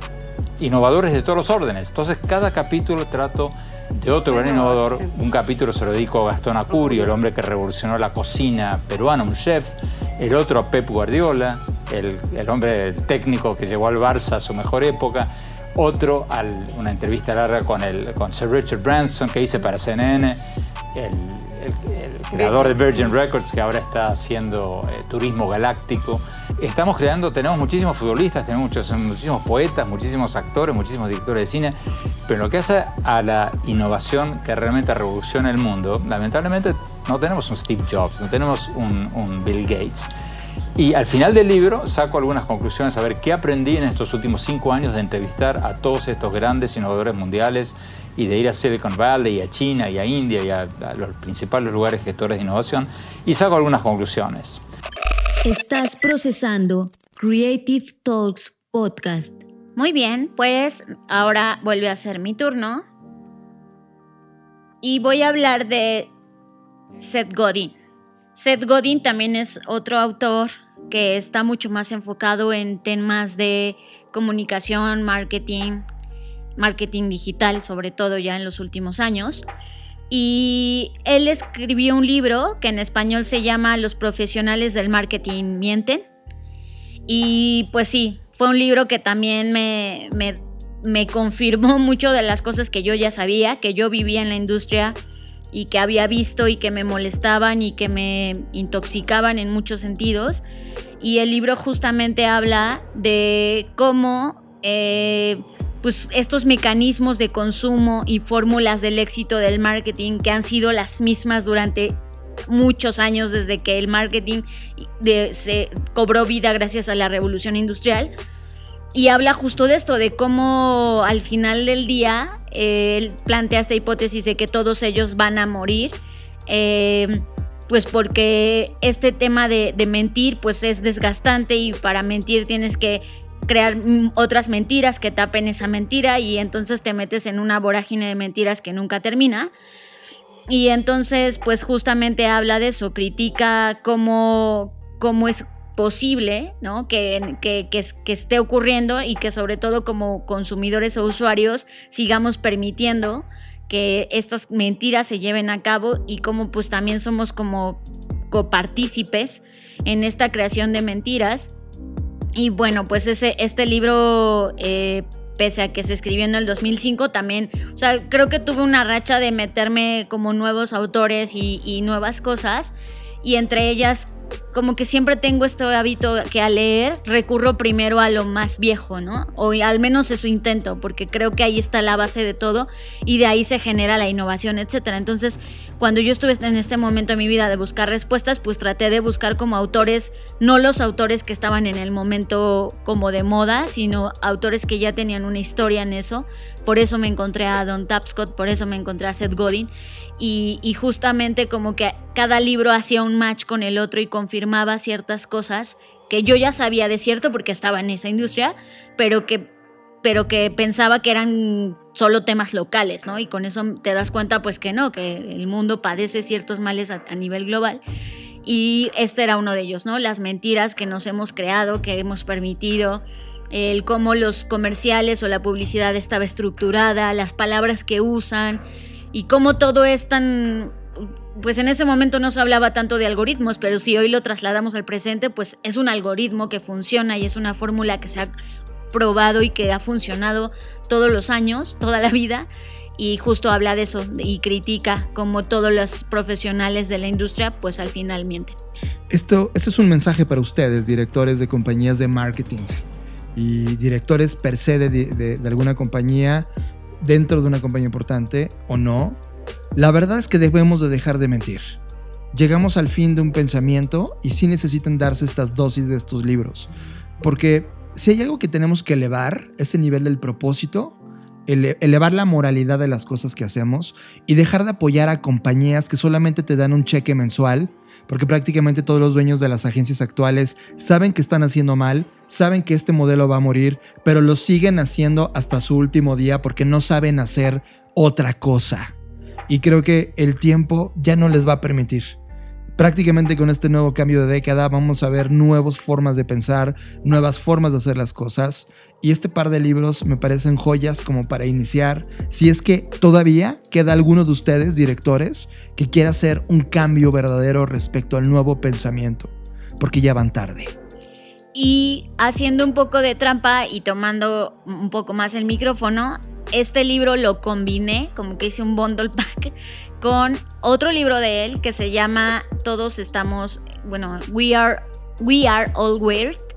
innovadores de todos los órdenes. Entonces, cada capítulo trato de otro gran innovador. Un capítulo se lo dedico a Gastón Acurio, el hombre que revolucionó la cocina peruana, un chef. El otro a Pep Guardiola, el, hombre técnico que llevó al Barça a su mejor época. Otro a una entrevista larga con, el, con Sir Richard Branson que hice para CNN. El, creador de Virgin Records que ahora está haciendo eh, turismo galáctico estamos creando, tenemos muchísimos futbolistas, tenemos muchos, muchísimos poetas, muchísimos actores, muchísimos directores de cine, pero en lo que hace a la innovación que realmente revoluciona el mundo, lamentablemente no tenemos un Steve Jobs, no tenemos un, un Bill Gates. Y al final del libro saco algunas conclusiones a ver qué aprendí en estos últimos cinco años de entrevistar a todos estos grandes innovadores mundiales y de ir a Silicon Valley y a China y a India y a, a los principales lugares gestores de innovación y saco algunas conclusiones. Estás procesando Creative Talks Podcast. Muy bien, pues ahora vuelve a ser mi turno. Y voy a hablar de Seth Godin. Seth Godin también es otro autor que está mucho más enfocado en temas de comunicación, marketing, marketing digital, sobre todo ya en los últimos años. Y él escribió un libro que en español se llama Los profesionales del marketing mienten. Y pues sí, fue un libro que también me, me, confirmó mucho de las cosas que yo ya sabía, que yo vivía en la industria y que había visto y que me molestaban y que me intoxicaban en muchos sentidos. Y el libro justamente habla de cómo eh, pues estos mecanismos de consumo y fórmulas del éxito del marketing que han sido las mismas durante muchos años desde que el marketing se cobró vida gracias a la revolución industrial. Y habla justo de esto, de cómo al final del día él plantea esta hipótesis de que todos ellos van a morir. Eh, pues porque este tema de, de, mentir pues es desgastante y para mentir tienes que crear otras mentiras que tapen esa mentira y entonces te metes en una vorágine de mentiras que nunca termina. Y entonces, pues justamente habla de eso, critica cómo, cómo es posible ¿no? que, que, que, esté ocurriendo y que sobre todo como consumidores o usuarios sigamos permitiendo que estas mentiras se lleven a cabo y como pues también somos como copartícipes en esta creación de mentiras y bueno, pues ese, este libro, eh, pese a que se escribió en el 2005, también, o sea, creo que tuve una racha de meterme como nuevos autores y, nuevas cosas. Y entre ellas como que siempre tengo este hábito que al leer recurro primero a lo más viejo, ¿no? O al menos eso intento, porque creo que ahí está la base de todo y de ahí se genera la innovación, etcétera. Entonces, cuando yo estuve en este momento de mi vida de buscar respuestas, pues traté de buscar como autores, no los autores que estaban en el momento como de moda, sino autores que ya tenían una historia en eso. Por eso me encontré a Don Tapscott, por eso me encontré a Seth Godin y, justamente como que cada libro hacía un match con el otro y confirmaba ciertas cosas que yo ya sabía de cierto porque estaba en esa industria, pero que, pero que pensaba que eran solo temas locales, ¿no? Y con eso te das cuenta pues que no, que el mundo padece ciertos males a, a nivel global. Y este era uno de ellos, ¿no? Las mentiras que nos hemos creado, que hemos permitido, el cómo los comerciales o la publicidad estaba estructurada, las palabras que usan y cómo todo es tan pues en ese momento no se hablaba tanto de algoritmos, pero si hoy lo trasladamos al presente, pues es un algoritmo que funciona y es una fórmula que se ha probado y que ha funcionado todos los años, toda la vida, y justo habla de eso y critica como todos los profesionales de la industria, pues al final mienten. Esto, este es un mensaje para ustedes, directores de compañías de marketing y directores per se de alguna compañía, dentro de una compañía importante o no, la verdad es que debemos de dejar de mentir. Llegamos al fin de un pensamiento y sí necesitan darse estas dosis de estos libros. Porque si hay algo que tenemos que elevar, ese nivel del propósito, ele elevar la moralidad de las cosas que hacemos y dejar de apoyar a compañías que solamente te dan un cheque mensual, porque prácticamente todos los dueños de las agencias actuales saben que están haciendo mal, saben que este modelo va a morir, pero lo siguen haciendo hasta su último día porque no saben hacer otra cosa. Y creo que el tiempo ya no les va a permitir. Prácticamente con este nuevo cambio de década vamos a ver nuevas formas de pensar, nuevas formas de hacer las cosas. Y este par de libros me parecen joyas como para iniciar. Si es que todavía queda alguno de ustedes, directores, que quiera hacer un cambio verdadero respecto al nuevo pensamiento. Porque ya van tarde. Y haciendo un poco de trampa y tomando un poco más el micrófono, este libro lo combiné, como que hice un bundle pack, con otro libro de él que se llama Todos estamos, bueno, We Are, We Are All Weird.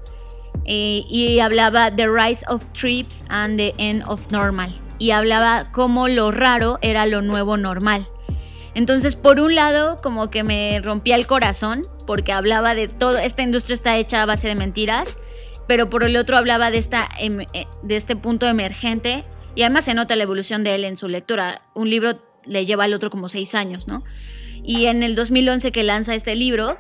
Eh, y hablaba The Rise of Trips and the End of Normal. Y hablaba cómo lo raro era lo nuevo normal. Entonces, por un lado, como que me rompía el corazón, porque hablaba de todo, esta industria está hecha a base de mentiras, pero por el otro hablaba de, esta, em, eh, de este punto emergente y además se nota la evolución de él en su lectura. Un libro le lleva al otro como seis años, ¿no? Y en el 2011 que lanza este libro,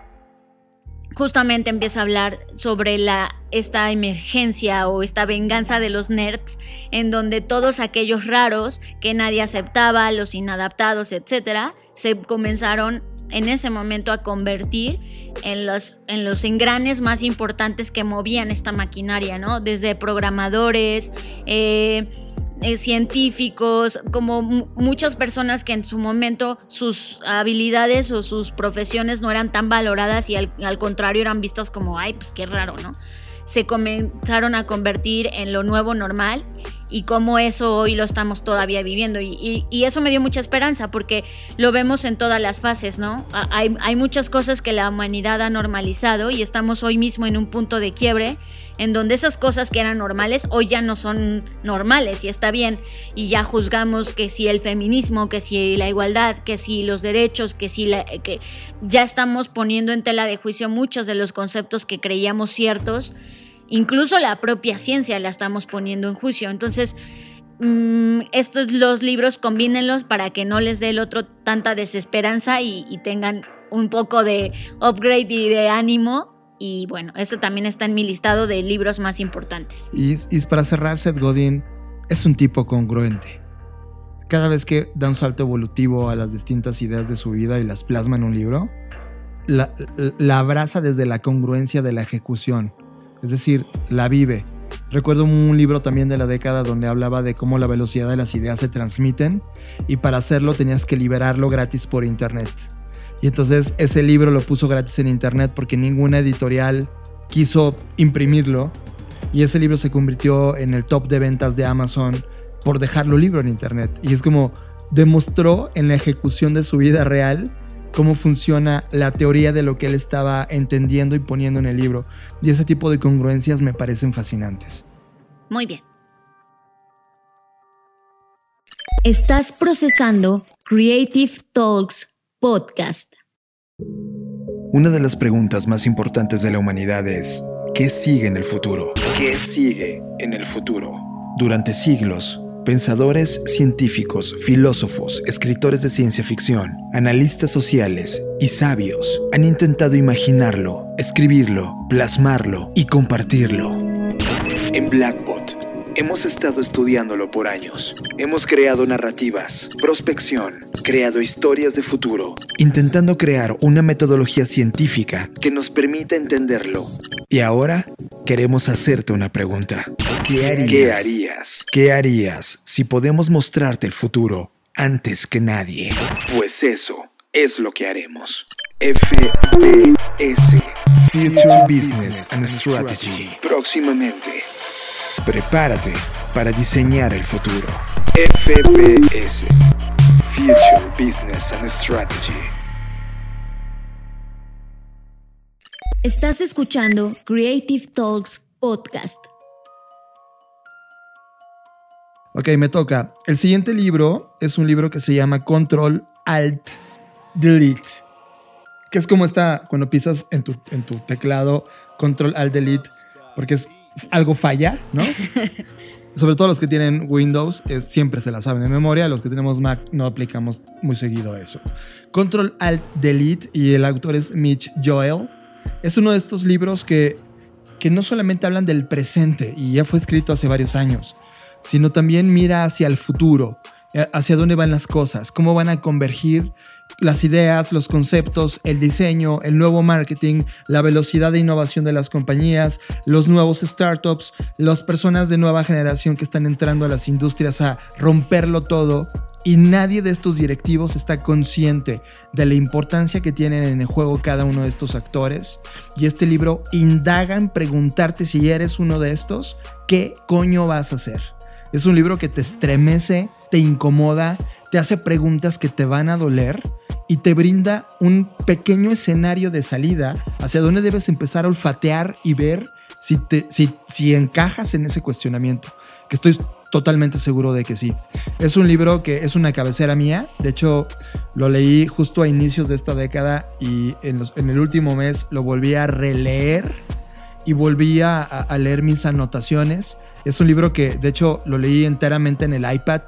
justamente empieza a hablar sobre la, esta emergencia o esta venganza de los nerds, en donde todos aquellos raros que nadie aceptaba, los inadaptados, etcétera, se comenzaron en ese momento a convertir en los, en los engranes más importantes que movían esta maquinaria, ¿no? Desde programadores, eh, eh, científicos, como muchas personas que en su momento sus habilidades o sus profesiones no eran tan valoradas y al, al contrario eran vistas como, ay, pues qué raro, ¿no? Se comenzaron a convertir en lo nuevo normal y cómo eso hoy lo estamos todavía viviendo. Y, y, y, eso me dio mucha esperanza porque lo vemos en todas las fases, ¿no? Hay, muchas cosas que la humanidad ha normalizado y estamos hoy mismo en un punto de quiebre en donde esas cosas que eran normales hoy ya no son normales y está bien. Y ya juzgamos que si el feminismo, que si la igualdad, que si los derechos, que si la, que ya estamos poniendo en tela de juicio muchos de los conceptos que creíamos ciertos incluso la propia ciencia la estamos poniendo en juicio. Entonces, mmm, estos los libros combínenlos para que no les dé el otro tanta desesperanza y, tengan un poco de upgrade y de ánimo. Y bueno, eso también está en mi listado de libros más importantes. Y, y para cerrar, Seth Godin es un tipo congruente. Cada vez que da un salto evolutivo a las distintas ideas de su vida y las plasma en un libro, la abraza desde la congruencia de la ejecución es decir, la vive. Recuerdo un libro también de la década donde hablaba de cómo la velocidad de las ideas se transmiten y para hacerlo tenías que liberarlo gratis por internet. Y entonces ese libro lo puso gratis en internet porque ninguna editorial quiso imprimirlo y ese libro se convirtió en el top de ventas de Amazon por dejarlo libro en internet. Y es como demostró en la ejecución de su vida real cómo funciona la teoría de lo que él estaba entendiendo y poniendo en el libro. Y ese tipo de congruencias me parecen fascinantes. Muy bien. Estás procesando Creative Talks Podcast. Una de las preguntas más importantes de la humanidad es, ¿qué sigue en el futuro? ¿Qué sigue en el futuro? Durante siglos, pensadores científicos, filósofos, escritores de ciencia ficción, analistas sociales y sabios han intentado imaginarlo, escribirlo, plasmarlo y compartirlo. En Blackbot Hemos estado estudiándolo por años. Hemos creado narrativas, prospección, creado historias de futuro, intentando crear una metodología científica que nos permita entenderlo. Y ahora queremos hacerte una pregunta. ¿Qué harías? ¿Qué harías? ¿Qué harías si podemos mostrarte el futuro antes que nadie? Pues eso es lo que haremos. FBS Future Business and Strategy. Próximamente Prepárate para diseñar el futuro. FBS Future Business and Strategy. Estás escuchando Creative Talks Podcast. Ok, me toca. El siguiente libro es un libro que se llama Control Alt Delete. Que es como está cuando pisas en tu, en tu teclado Control Alt Delete, porque es algo falla, ¿no? Sobre todo los que tienen Windows, siempre se la saben de memoria. Los que tenemos Mac no aplicamos muy seguido eso. Control Alt Delete y el autor es Mitch Joel. Es uno de estos libros que, que no solamente hablan del presente y ya fue escrito hace varios años, sino también mira hacia el futuro, eh, hacia dónde van las cosas, cómo van a convergir las ideas, los conceptos, el diseño, el nuevo marketing, la velocidad de innovación de las compañías, los nuevos startups, las personas de nueva generación que están entrando a las industrias a romperlo todo. Y nadie de estos directivos está consciente de la importancia que tienen en el juego cada uno de estos actores. Y este libro indaga en preguntarte si eres uno de estos, ¿qué coño vas a hacer? Es un libro que te estremece, te incomoda, te hace preguntas que te van a doler y te brinda un pequeño escenario de salida hacia donde debes empezar a olfatear y ver si, te, si, si encajas en ese cuestionamiento, que estoy totalmente seguro de que sí. Es un libro que es una cabecera mía, de hecho lo leí justo a inicios de esta década y en, en el último mes lo volví a releer y volví a, a leer mis anotaciones. Es un libro que de hecho lo leí enteramente en el iPad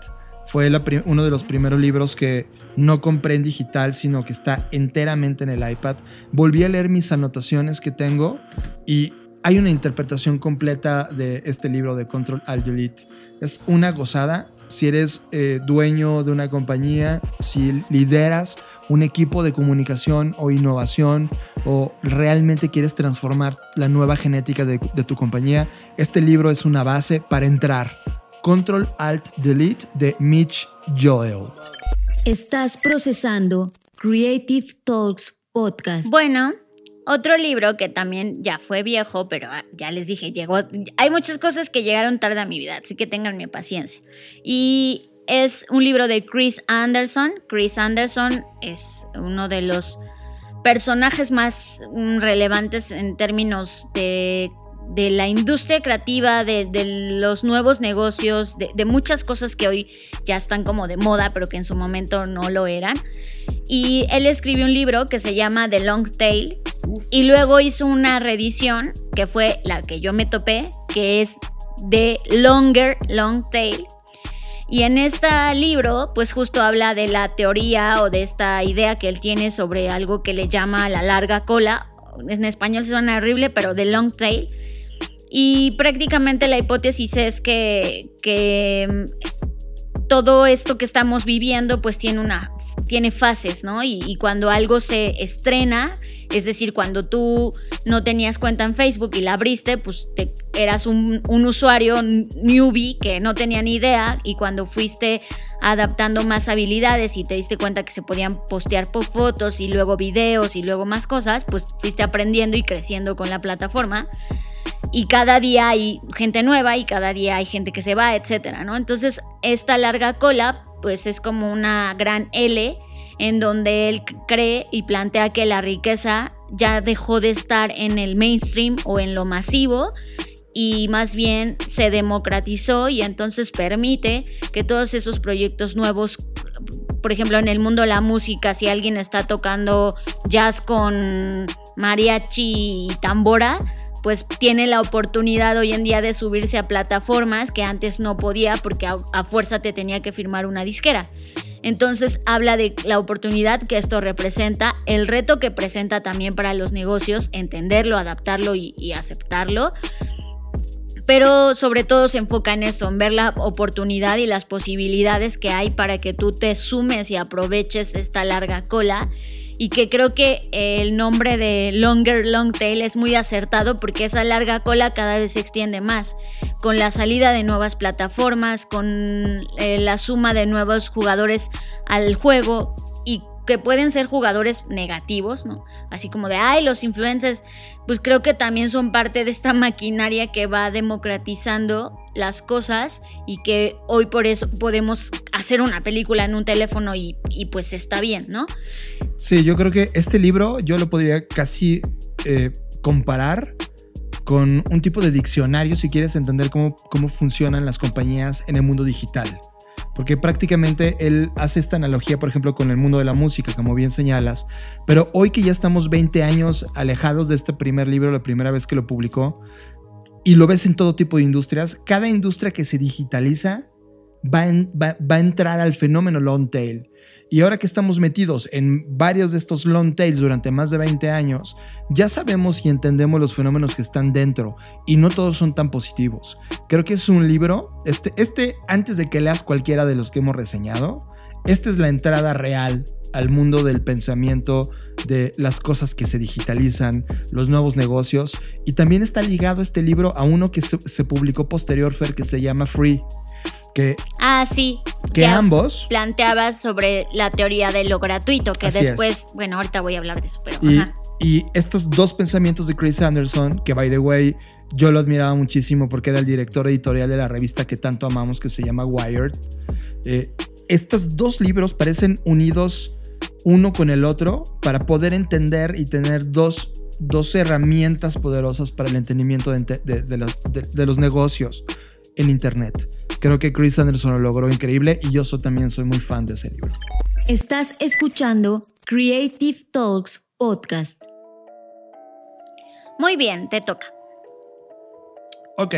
fue uno de los primeros libros que no compré en digital, sino que está enteramente en el iPad. Volví a leer mis anotaciones que tengo y hay una interpretación completa de este libro de Control Alt Delete. Es una gozada. Si eres eh, dueño de una compañía, si lideras un equipo de comunicación o innovación o realmente quieres transformar la nueva genética de tu compañía, este libro es una base para entrar Control Alt Delete de Mitch Joel. Estás procesando Creative Talks Podcast. Bueno, otro libro que también ya fue viejo, pero ah, ya les dije, llegó. Hay muchas cosas que llegaron tarde a mi vida, así que tengan mi paciencia. Y es un libro de Chris Anderson. Chris Anderson es uno de los personajes más mm, relevantes en términos de de la industria creativa, de, los nuevos negocios, de, muchas cosas que hoy ya están como de moda, pero que en su momento no lo eran. Y él escribió un libro que se llama The Long Tail y luego hizo una reedición que fue la que yo me topé, que es The Longer Long Tail. Y en este libro, pues justo habla de la teoría o de esta idea que él tiene sobre algo que le llama la larga cola. En español suena horrible, pero The Long Tail y prácticamente la hipótesis es que, mm, todo esto que estamos viviendo pues tiene, una, tiene fases, ¿no? Y, cuando algo se estrena, es decir, cuando tú no tenías cuenta en Facebook y la abriste, pues te, eras un, usuario newbie que no tenía ni idea y cuando fuiste adaptando más habilidades y te diste cuenta que se podían postear fotos y luego videos y luego más cosas, pues fuiste aprendiendo y creciendo con la plataforma y cada día hay gente nueva y cada día hay gente que se va, etcétera, ¿no? Entonces, esta larga cola, pues es como una gran L en donde él cree y plantea que la riqueza ya dejó de estar en el mainstream o en lo masivo y más bien se democratizó y entonces permite que todos esos proyectos nuevos, por ejemplo en el mundo de la música, si alguien está tocando jazz con mariachi y tambora, pues tiene la oportunidad hoy en día de subirse a plataformas que antes no podía porque a, fuerza te tenía que firmar una disquera. Entonces habla de la oportunidad que esto representa, el reto que presenta también para los negocios, entenderlo, adaptarlo y, y aceptarlo pero sobre todo se enfoca en esto, en ver la oportunidad y las posibilidades que hay para que tú te sumes y aproveches esta larga cola y que creo que el nombre de Longer Long Tail es muy acertado porque esa larga cola cada vez se extiende más. Con la salida de nuevas plataformas, con eh, la suma de nuevos jugadores al juego que pueden ser jugadores negativos, ¿no? Así como de, ay, los influencers, pues creo que también son parte de esta maquinaria que va democratizando las cosas y que hoy por eso podemos hacer una película en un teléfono y, pues está bien, ¿no? Sí, yo creo que este libro yo lo podría casi eh, comparar con un tipo de diccionario si quieres entender cómo, cómo funcionan las compañías en el mundo digital porque prácticamente él hace esta analogía, por ejemplo, con el mundo de la música, como bien señalas, pero hoy que ya estamos 20 años alejados de este primer libro, la primera vez que lo publicó, y lo ves en todo tipo de industrias, cada industria que se digitaliza va, va a entrar al fenómeno long tail. Y ahora que estamos metidos en varios de estos long tails durante más de 20 años, ya sabemos y entendemos los fenómenos que están dentro y no todos son tan positivos. Creo que es un libro, este, este antes de que leas cualquiera de los que hemos reseñado, esta es la entrada real al mundo del pensamiento, de las cosas que se digitalizan, los nuevos negocios. Y también está ligado este libro a uno que se, publicó posterior, Fer, que se llama Free ah, sí. Que, ambos. Planteabas sobre la teoría de lo gratuito, que después, bueno, ahorita voy a hablar de eso, pero. Y, y estos dos pensamientos de Chris Anderson, que by the way, yo lo admiraba muchísimo porque era el director editorial de la revista que tanto amamos, que se llama Wired. Eh, estos dos libros parecen unidos uno con el otro para poder entender y tener dos, dos herramientas poderosas para el entendimiento de, de los negocios en Internet. Creo que Chris Anderson lo logró increíble y yo también soy muy fan de ese libro. Estás escuchando Creative Talks Podcast. Muy bien, te toca. Ok.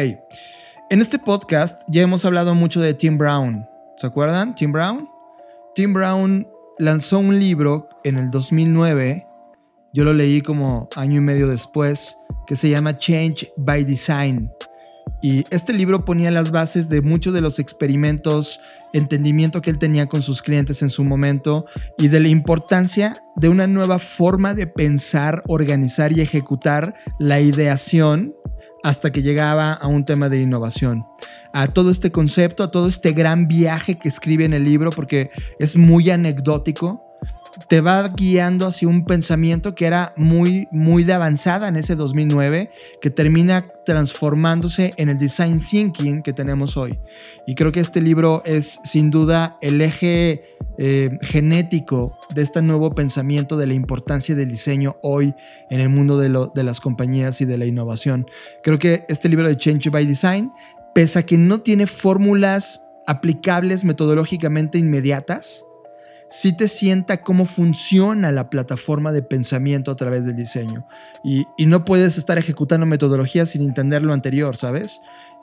En este podcast ya hemos hablado mucho de Tim Brown. ¿Se acuerdan? Tim Brown. Tim Brown lanzó un libro en el 2009. Yo lo leí como año y medio después, que se llama Change by Design. Y este libro ponía las bases de muchos de los experimentos, entendimiento que él tenía con sus clientes en su momento y de la importancia de una nueva forma de pensar, organizar y ejecutar la ideación hasta que llegaba a un tema de innovación. A todo este concepto, a todo este gran viaje que escribe en el libro, porque es muy anecdótico, te va guiando hacia un pensamiento que era muy, muy de avanzada en ese 2009, que termina transformándose en el design thinking que tenemos hoy. Y creo que este libro es sin duda el eje eh, genético de este nuevo pensamiento de la importancia del diseño hoy en el mundo de, de las compañías y de la innovación. Creo que este libro de Change by Design, pese a que no tiene fórmulas aplicables metodológicamente inmediatas, si te sienta cómo funciona la plataforma de pensamiento a través del diseño. Y, no puedes estar ejecutando metodologías sin entender lo anterior, ¿sabes?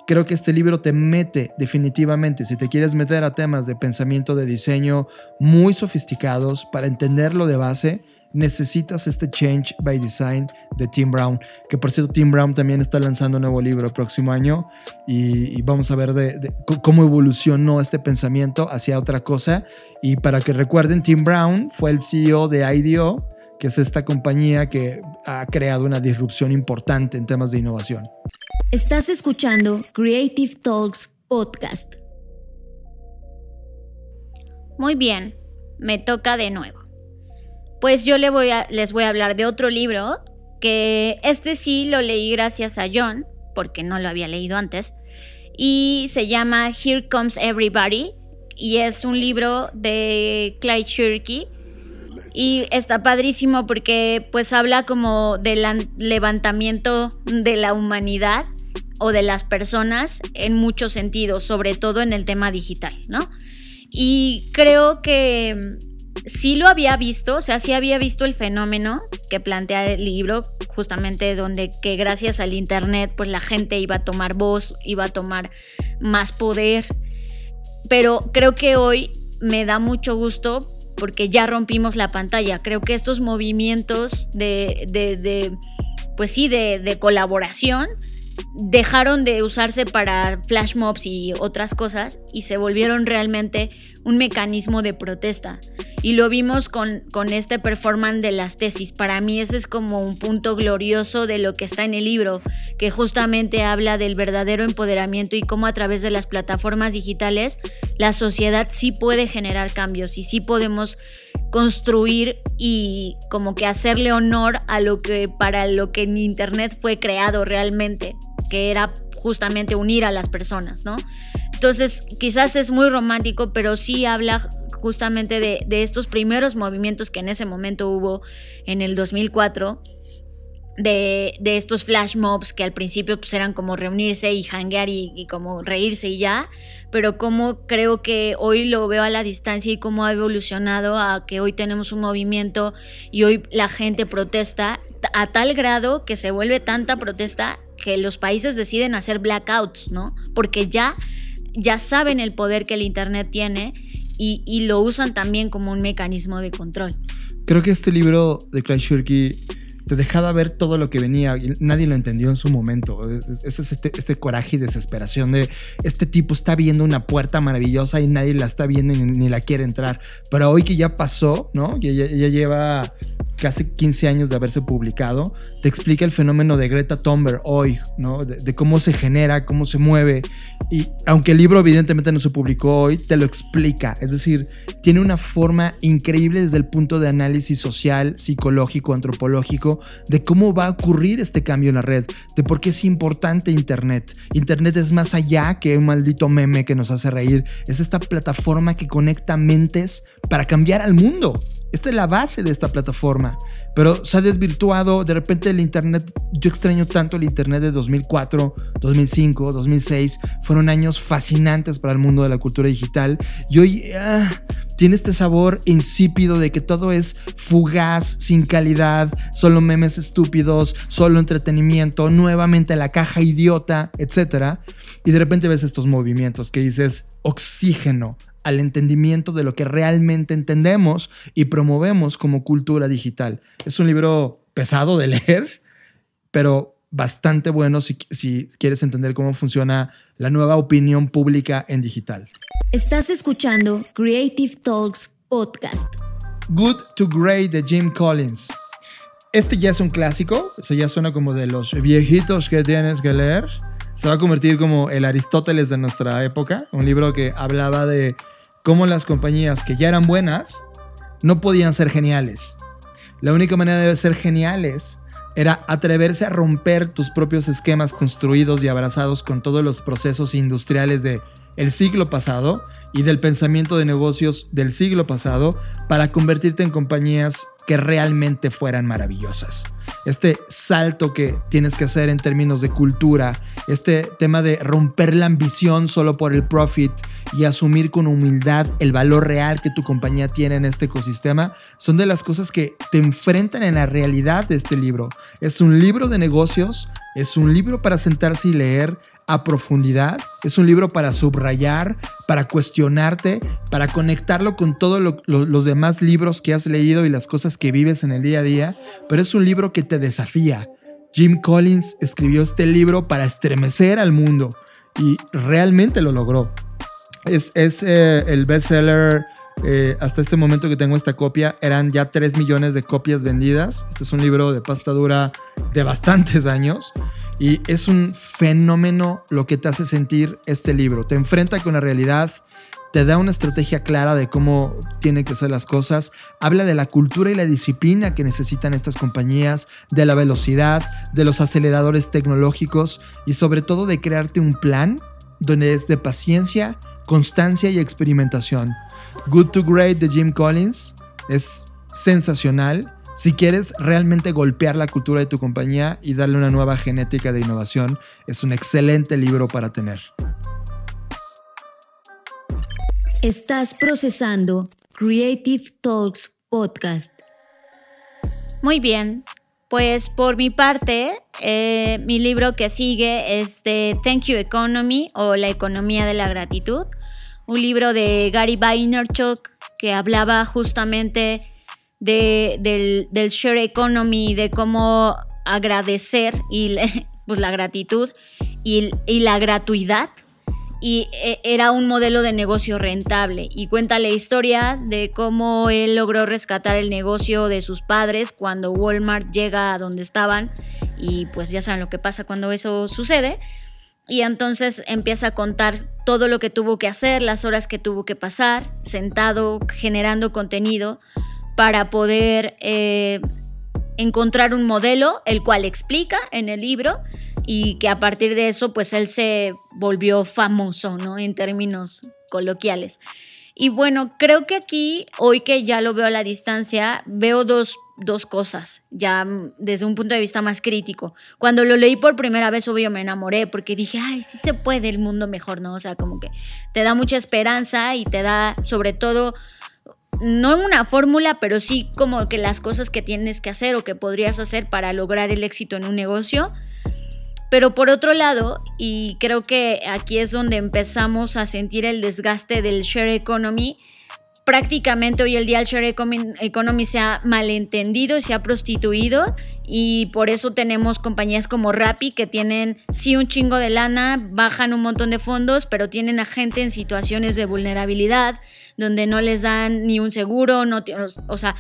Creo que este libro te mete definitivamente, si te quieres meter a temas de pensamiento de diseño muy sofisticados para entenderlo de base, necesitas este Change by Design de Tim Brown, que por cierto Tim Brown también está lanzando un nuevo libro el próximo año y, vamos a ver de, cómo evolucionó este pensamiento hacia otra cosa. Y para que recuerden, Tim Brown fue el CEO de IDEO, que es esta compañía que ha creado una disrupción importante en temas de innovación. Estás escuchando Creative Talks Podcast. Muy bien, me toca de nuevo. Pues yo voy, a, les voy a hablar de otro libro, que este sí lo leí gracias a John, porque no lo había leído antes, y se llama Here Comes Everybody, y es un libro de Clyde Shirky, Y está padrísimo porque pues habla como del levantamiento de la humanidad o de las personas en muchos sentidos, sobre todo en el tema digital, ¿no? Y creo que sí lo había visto, o sea, sí había visto el fenómeno que plantea el libro, justamente donde que gracias al internet pues la gente iba a tomar voz, iba a tomar más poder, pero creo que hoy me da mucho gusto porque ya rompimos la pantalla. Creo que estos movimientos de, de, pues sí, de, de colaboración dejaron de usarse para flash mobs y otras cosas y se volvieron realmente un mecanismo de protesta. Y lo vimos con, con este performance de las tesis. Para mí ese es como un punto glorioso de lo que está en el libro, que justamente habla del verdadero empoderamiento y cómo a través de las plataformas digitales la sociedad sí puede generar cambios y sí podemos construir y como que hacerle honor a lo que para lo que en internet fue creado realmente, que era justamente unir a las personas, ¿no? Entonces, quizás es muy romántico, pero sí habla justamente de, estos primeros movimientos que en ese momento hubo en el 2004. De, estos flash mobs que al principio pues eran como reunirse y hanguear y, y, como reírse y ya, pero como creo que hoy lo veo a la distancia y cómo ha evolucionado a que hoy tenemos un movimiento y hoy la gente protesta a tal grado que se vuelve tanta protesta que los países deciden hacer blackouts, ¿no? Porque ya ya saben el poder que el Internet tiene y, lo usan también como un mecanismo de control. Creo que este libro de Craig Shirky te dejaba ver todo lo que venía y nadie lo entendió en su momento. Ese es este, este, coraje y desesperación de este tipo está viendo una puerta maravillosa y nadie la está viendo ni, la quiere entrar. Pero hoy que ya pasó, ¿no? Ya, ya, lleva casi 15 años de haberse publicado, te explica el fenómeno de Greta Thunberg hoy, ¿no? De, cómo se genera, cómo se mueve. Y aunque el libro evidentemente no se publicó hoy, te lo explica. Es decir, tiene una forma increíble desde el punto de análisis social, psicológico, antropológico de cómo va a ocurrir este cambio en la red, de por qué es importante Internet. Internet es más allá que un maldito meme que nos hace reír, es esta plataforma que conecta mentes para cambiar al mundo. Esta es la base de esta plataforma, pero se ha desvirtuado, de repente el Internet, yo extraño tanto el Internet de 2004, 2005, 2006, fueron años fascinantes para el mundo de la cultura digital. Y hoy ah, tiene este sabor insípido de que todo es fugaz, sin calidad, solo memes estúpidos, solo entretenimiento, nuevamente la caja idiota, etc. Y de repente ves estos movimientos que dices oxígeno al entendimiento de lo que realmente entendemos y promovemos como cultura digital. Es un libro pesado de leer, pero bastante bueno si, si, quieres entender cómo funciona la nueva opinión pública en digital. Estás escuchando Creative Talks Podcast. Good to Great de Jim Collins. Este ya es un clásico, eso ya suena como de los viejitos que tienes que leer. Se va a convertir como el Aristóteles de nuestra época, un libro que hablaba de cómo las compañías que ya eran buenas no podían ser geniales. La única manera de ser geniales era atreverse a romper tus propios esquemas construidos y abrazados con todos los procesos industriales de el siglo pasado y del pensamiento de negocios del siglo pasado para convertirte en compañías que realmente fueran maravillosas. Este salto que tienes que hacer en términos de cultura, este tema de romper la ambición solo por el profit y asumir con humildad el valor real que tu compañía tiene en este ecosistema, son de las cosas que te enfrentan en la realidad de este libro. Es un libro de negocios, es un libro para sentarse y leer a profundidad. Es un libro para subrayar, para cuestionarte, para conectarlo con todos los demás libros que has leído y las cosas que vives en el día a día, pero es un libro que te desafía. Jim Collins escribió este libro para estremecer al mundo y realmente lo logró. Es, es eh, el bestseller eh, hasta este momento que tengo esta copia, eran ya 3 millones de copias vendidas. Este es un libro de pasta dura de bastantes años. Y es un fenómeno lo que te hace sentir este libro. Te enfrenta con la realidad, te da una estrategia clara de cómo tienen que ser las cosas, habla de la cultura y la disciplina que necesitan estas compañías, de la velocidad, de los aceleradores tecnológicos y sobre todo de crearte un plan donde es de paciencia, constancia y experimentación. Good to Great de Jim Collins es sensacional si quieres realmente golpear la cultura de tu compañía y darle una nueva genética de innovación. Es un excelente libro para tener. Estás procesando Creative Talks Podcast. Muy bien, pues por mi parte, eh, mi libro que sigue es de Thank You Economy o La Economía de la Gratitud, un libro de Gary Vaynerchuk que hablaba justamente de, del, share economy, de cómo agradecer y pues, la gratitud y, y la gratuidad y eh, era un modelo de negocio rentable. Y cuenta la historia de cómo él logró rescatar el negocio de sus padres cuando Walmart llega a donde estaban y pues ya saben lo que pasa cuando eso sucede. Y entonces empieza a contar todo lo que tuvo que hacer, las horas que tuvo que pasar, sentado, generando contenido para poder eh, encontrar un modelo, el cual explica en el libro y que a partir de eso pues él se volvió famoso, ¿no? En términos coloquiales. Y bueno, creo que aquí, hoy que ya lo veo a la distancia, veo dos, dos, cosas, ya desde un punto de vista más crítico. Cuando lo leí por primera vez, obvio, me enamoré porque dije, ay, sí se puede el mundo mejor, ¿no? O sea, como que te da mucha esperanza y te da, sobre todo, no una fórmula, pero sí como que las cosas que tienes que hacer o que podrías hacer para lograr el éxito en un negocio. Pero por otro lado, y creo que aquí es donde empezamos a sentir el desgaste del share economy, prácticamente hoy el día el share economy se ha malentendido, se ha prostituido y por eso tenemos compañías como Rappi que tienen sí un chingo de lana, bajan un montón de fondos, pero tienen a gente en situaciones de vulnerabilidad donde no les dan ni un seguro, o sea,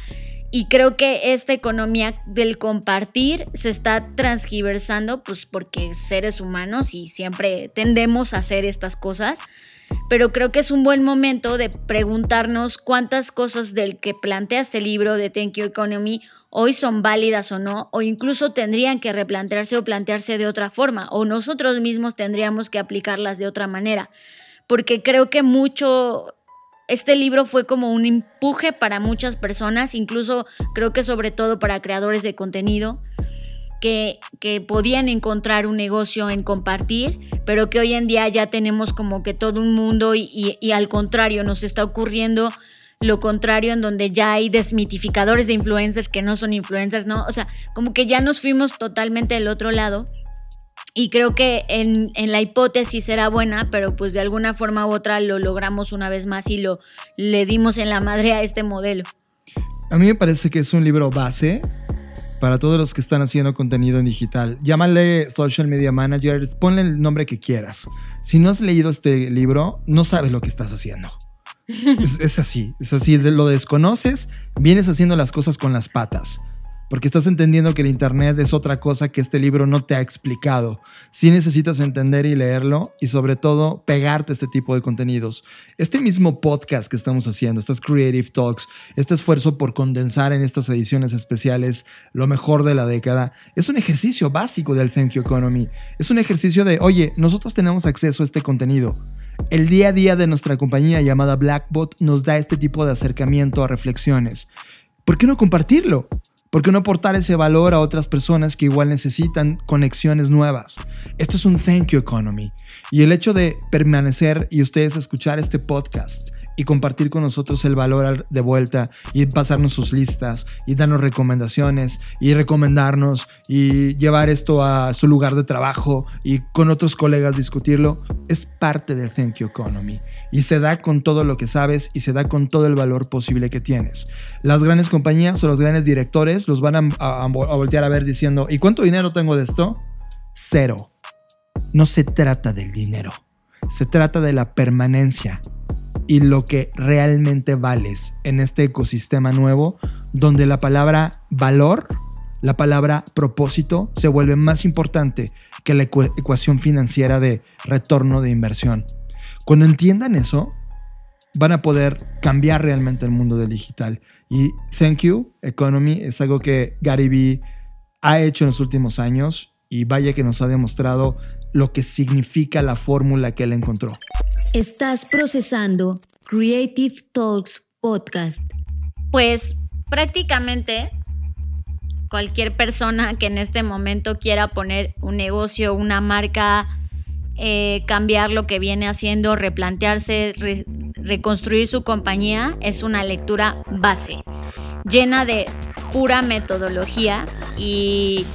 y creo que esta economía del compartir se está transgiversando, pues porque seres humanos y siempre tendemos a hacer estas cosas pero creo que es un buen momento de preguntarnos cuántas cosas del que plantea este libro de Thank You Economy hoy son válidas o no, o incluso tendrían que replantearse o plantearse de otra forma, o nosotros mismos tendríamos que aplicarlas de otra manera, porque creo que mucho... Este libro fue como un empuje para muchas personas, incluso creo que sobre todo para creadores de contenido, que, podían encontrar un negocio en compartir, pero que hoy en día ya tenemos como que todo un mundo y, al contrario, nos está ocurriendo lo contrario en donde ya hay desmitificadores de influencers que no son influencers, ¿no? O sea, como que ya nos fuimos totalmente del otro lado. Y creo que en, en, la hipótesis era buena, pero pues de alguna forma u otra lo logramos una vez más y lo le dimos en la madre a este modelo. A mí me parece que es un libro base para todos los que están haciendo contenido en digital. Llámale social media manager, ponle el nombre que quieras. Si no has leído este libro, no sabes lo que estás haciendo. es, es, así, es así, lo desconoces, vienes haciendo las cosas con las patas porque estás entendiendo que el Internet es otra cosa que este libro no te ha explicado. Sí necesitas entender y leerlo y sobre todo pegarte a este tipo de contenidos. Este mismo podcast que estamos haciendo, estas Creative Talks, este esfuerzo por condensar en estas ediciones especiales lo mejor de la década, es un ejercicio básico del Thank You Economy. Es un ejercicio de, oye, nosotros tenemos acceso a este contenido. El día a día de nuestra compañía llamada Blackbot nos da este tipo de acercamiento a reflexiones. ¿Por qué no compartirlo? ¿Por qué no aportar ese valor a otras personas que igual necesitan conexiones nuevas? Esto es un thank you economy. Y el hecho de permanecer y ustedes escuchar este podcast y compartir con nosotros el valor de vuelta y pasarnos sus listas y darnos recomendaciones y recomendarnos y llevar esto a su lugar de trabajo y con otros colegas discutirlo, es parte del Thank You Economy y se da con todo lo que sabes y se da con todo el valor posible que tienes. Las grandes compañías o los grandes directores los van a, a, voltear a ver diciendo, ¿y cuánto dinero tengo de esto? Cero. No se trata del dinero, se trata de la permanencia y lo que realmente vales en este ecosistema nuevo donde la palabra valor, la palabra propósito se vuelve más importante que la ecuación financiera de retorno de inversión. Cuando entiendan eso, van a poder cambiar realmente el mundo del digital. Y Thank You Economy es algo que Gary Vee ha hecho en los últimos años y vaya que nos ha demostrado lo que significa la fórmula que él encontró. Estás procesando Creative Talks Podcast. Pues prácticamente cualquier persona que en este momento quiera poner un negocio, una marca, eh, cambiar lo que viene haciendo, replantearse, reconstruir su compañía, es una lectura base, llena de pura metodología y,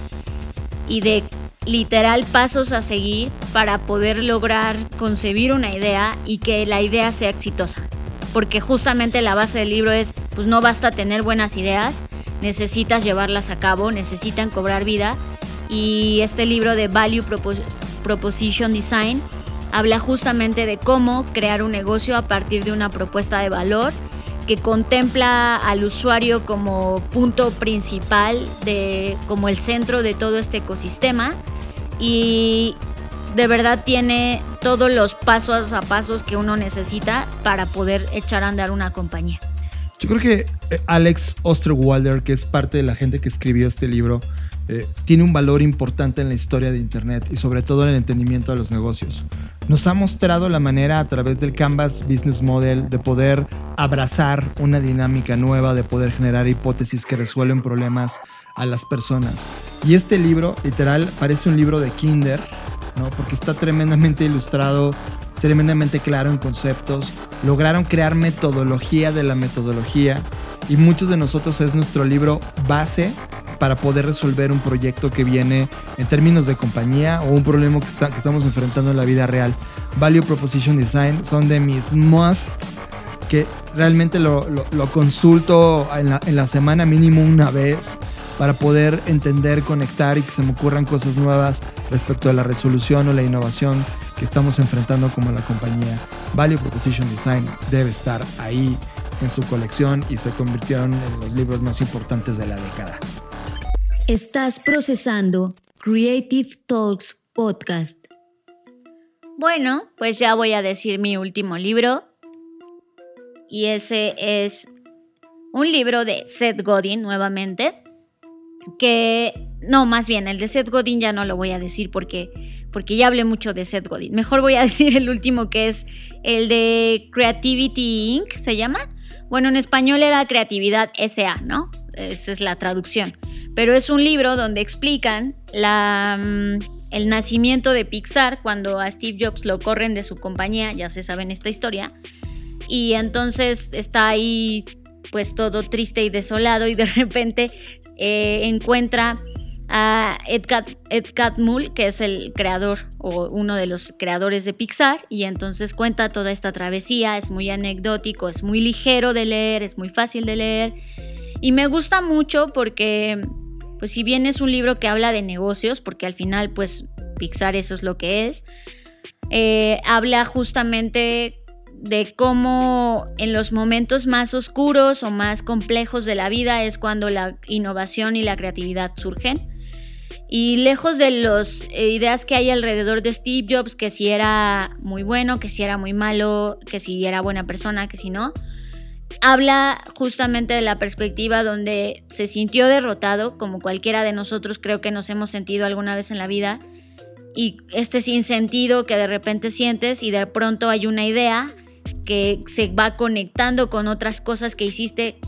y de literal pasos a seguir para poder lograr concebir una idea y que la idea sea exitosa. Porque justamente la base del libro es, pues no basta tener buenas ideas, necesitas llevarlas a cabo, necesitan cobrar vida. Y este libro de Value Proposition Design habla justamente de cómo crear un negocio a partir de una propuesta de valor que contempla al usuario como punto principal, de, como el centro de todo este ecosistema y de verdad tiene todos los pasos a pasos que uno necesita para poder echar a andar una compañía. Yo creo que eh, Alex Osterwalder, que es parte de la gente que escribió este libro, eh, tiene un valor importante en la historia de Internet y sobre todo en el entendimiento de los negocios. Nos ha mostrado la manera a través del Canvas Business Model de poder abrazar una dinámica nueva, de poder generar hipótesis que resuelven problemas a las personas. Y este libro, literal, parece un libro de Kinder, ¿no? porque está tremendamente ilustrado, tremendamente claro en conceptos. Lograron crear metodología de la metodología y muchos de nosotros es nuestro libro base para poder resolver un proyecto que viene en términos de compañía o un problema que, estamos enfrentando en la vida real. Value Proposition Design son de mis musts que realmente lo, consulto en la, en la, semana mínimo una vez para poder entender, conectar y que se me ocurran cosas nuevas respecto a la resolución o la innovación que estamos enfrentando como la compañía. Value Proposition Design debe estar ahí en su colección y se convirtieron en los libros más importantes de la década. Estás procesando Creative Talks Podcast. Bueno, pues ya voy a decir mi último libro. Y ese es un libro de Seth Godin nuevamente. Que, no, más bien, el de Seth Godin ya no lo voy a decir porque, porque ya hablé mucho de Seth Godin. Mejor voy a decir el último que es el de Creativity Inc. ¿Se llama? Bueno, en español era Creatividad SA, ¿no? Esa es la traducción pero es un libro donde explican mm, el nacimiento de Pixar cuando a Steve Jobs lo corren de su compañía, ya se saben esta historia, y entonces está ahí pues todo triste y desolado y de repente eh, encuentra a Ed, Catmull, que es el creador o uno de los creadores de Pixar, y entonces cuenta toda esta travesía, es muy anecdótico, es muy ligero de leer, es muy fácil de leer, y me gusta mucho porque pues si bien es un libro que habla de negocios, porque al final pues Pixar eso es lo que es, eh, habla justamente de cómo en los momentos más oscuros o más complejos de la vida es cuando la innovación y la creatividad surgen. Y lejos de las eh, ideas que hay alrededor de Steve Jobs, que si era muy bueno, que si era muy malo, que si era buena persona, que si no, habla justamente de la perspectiva donde se sintió derrotado, como cualquiera de nosotros creo que nos hemos sentido alguna vez en la vida, y este sinsentido que de repente sientes y de pronto hay una idea que se va conectando con otras cosas que hiciste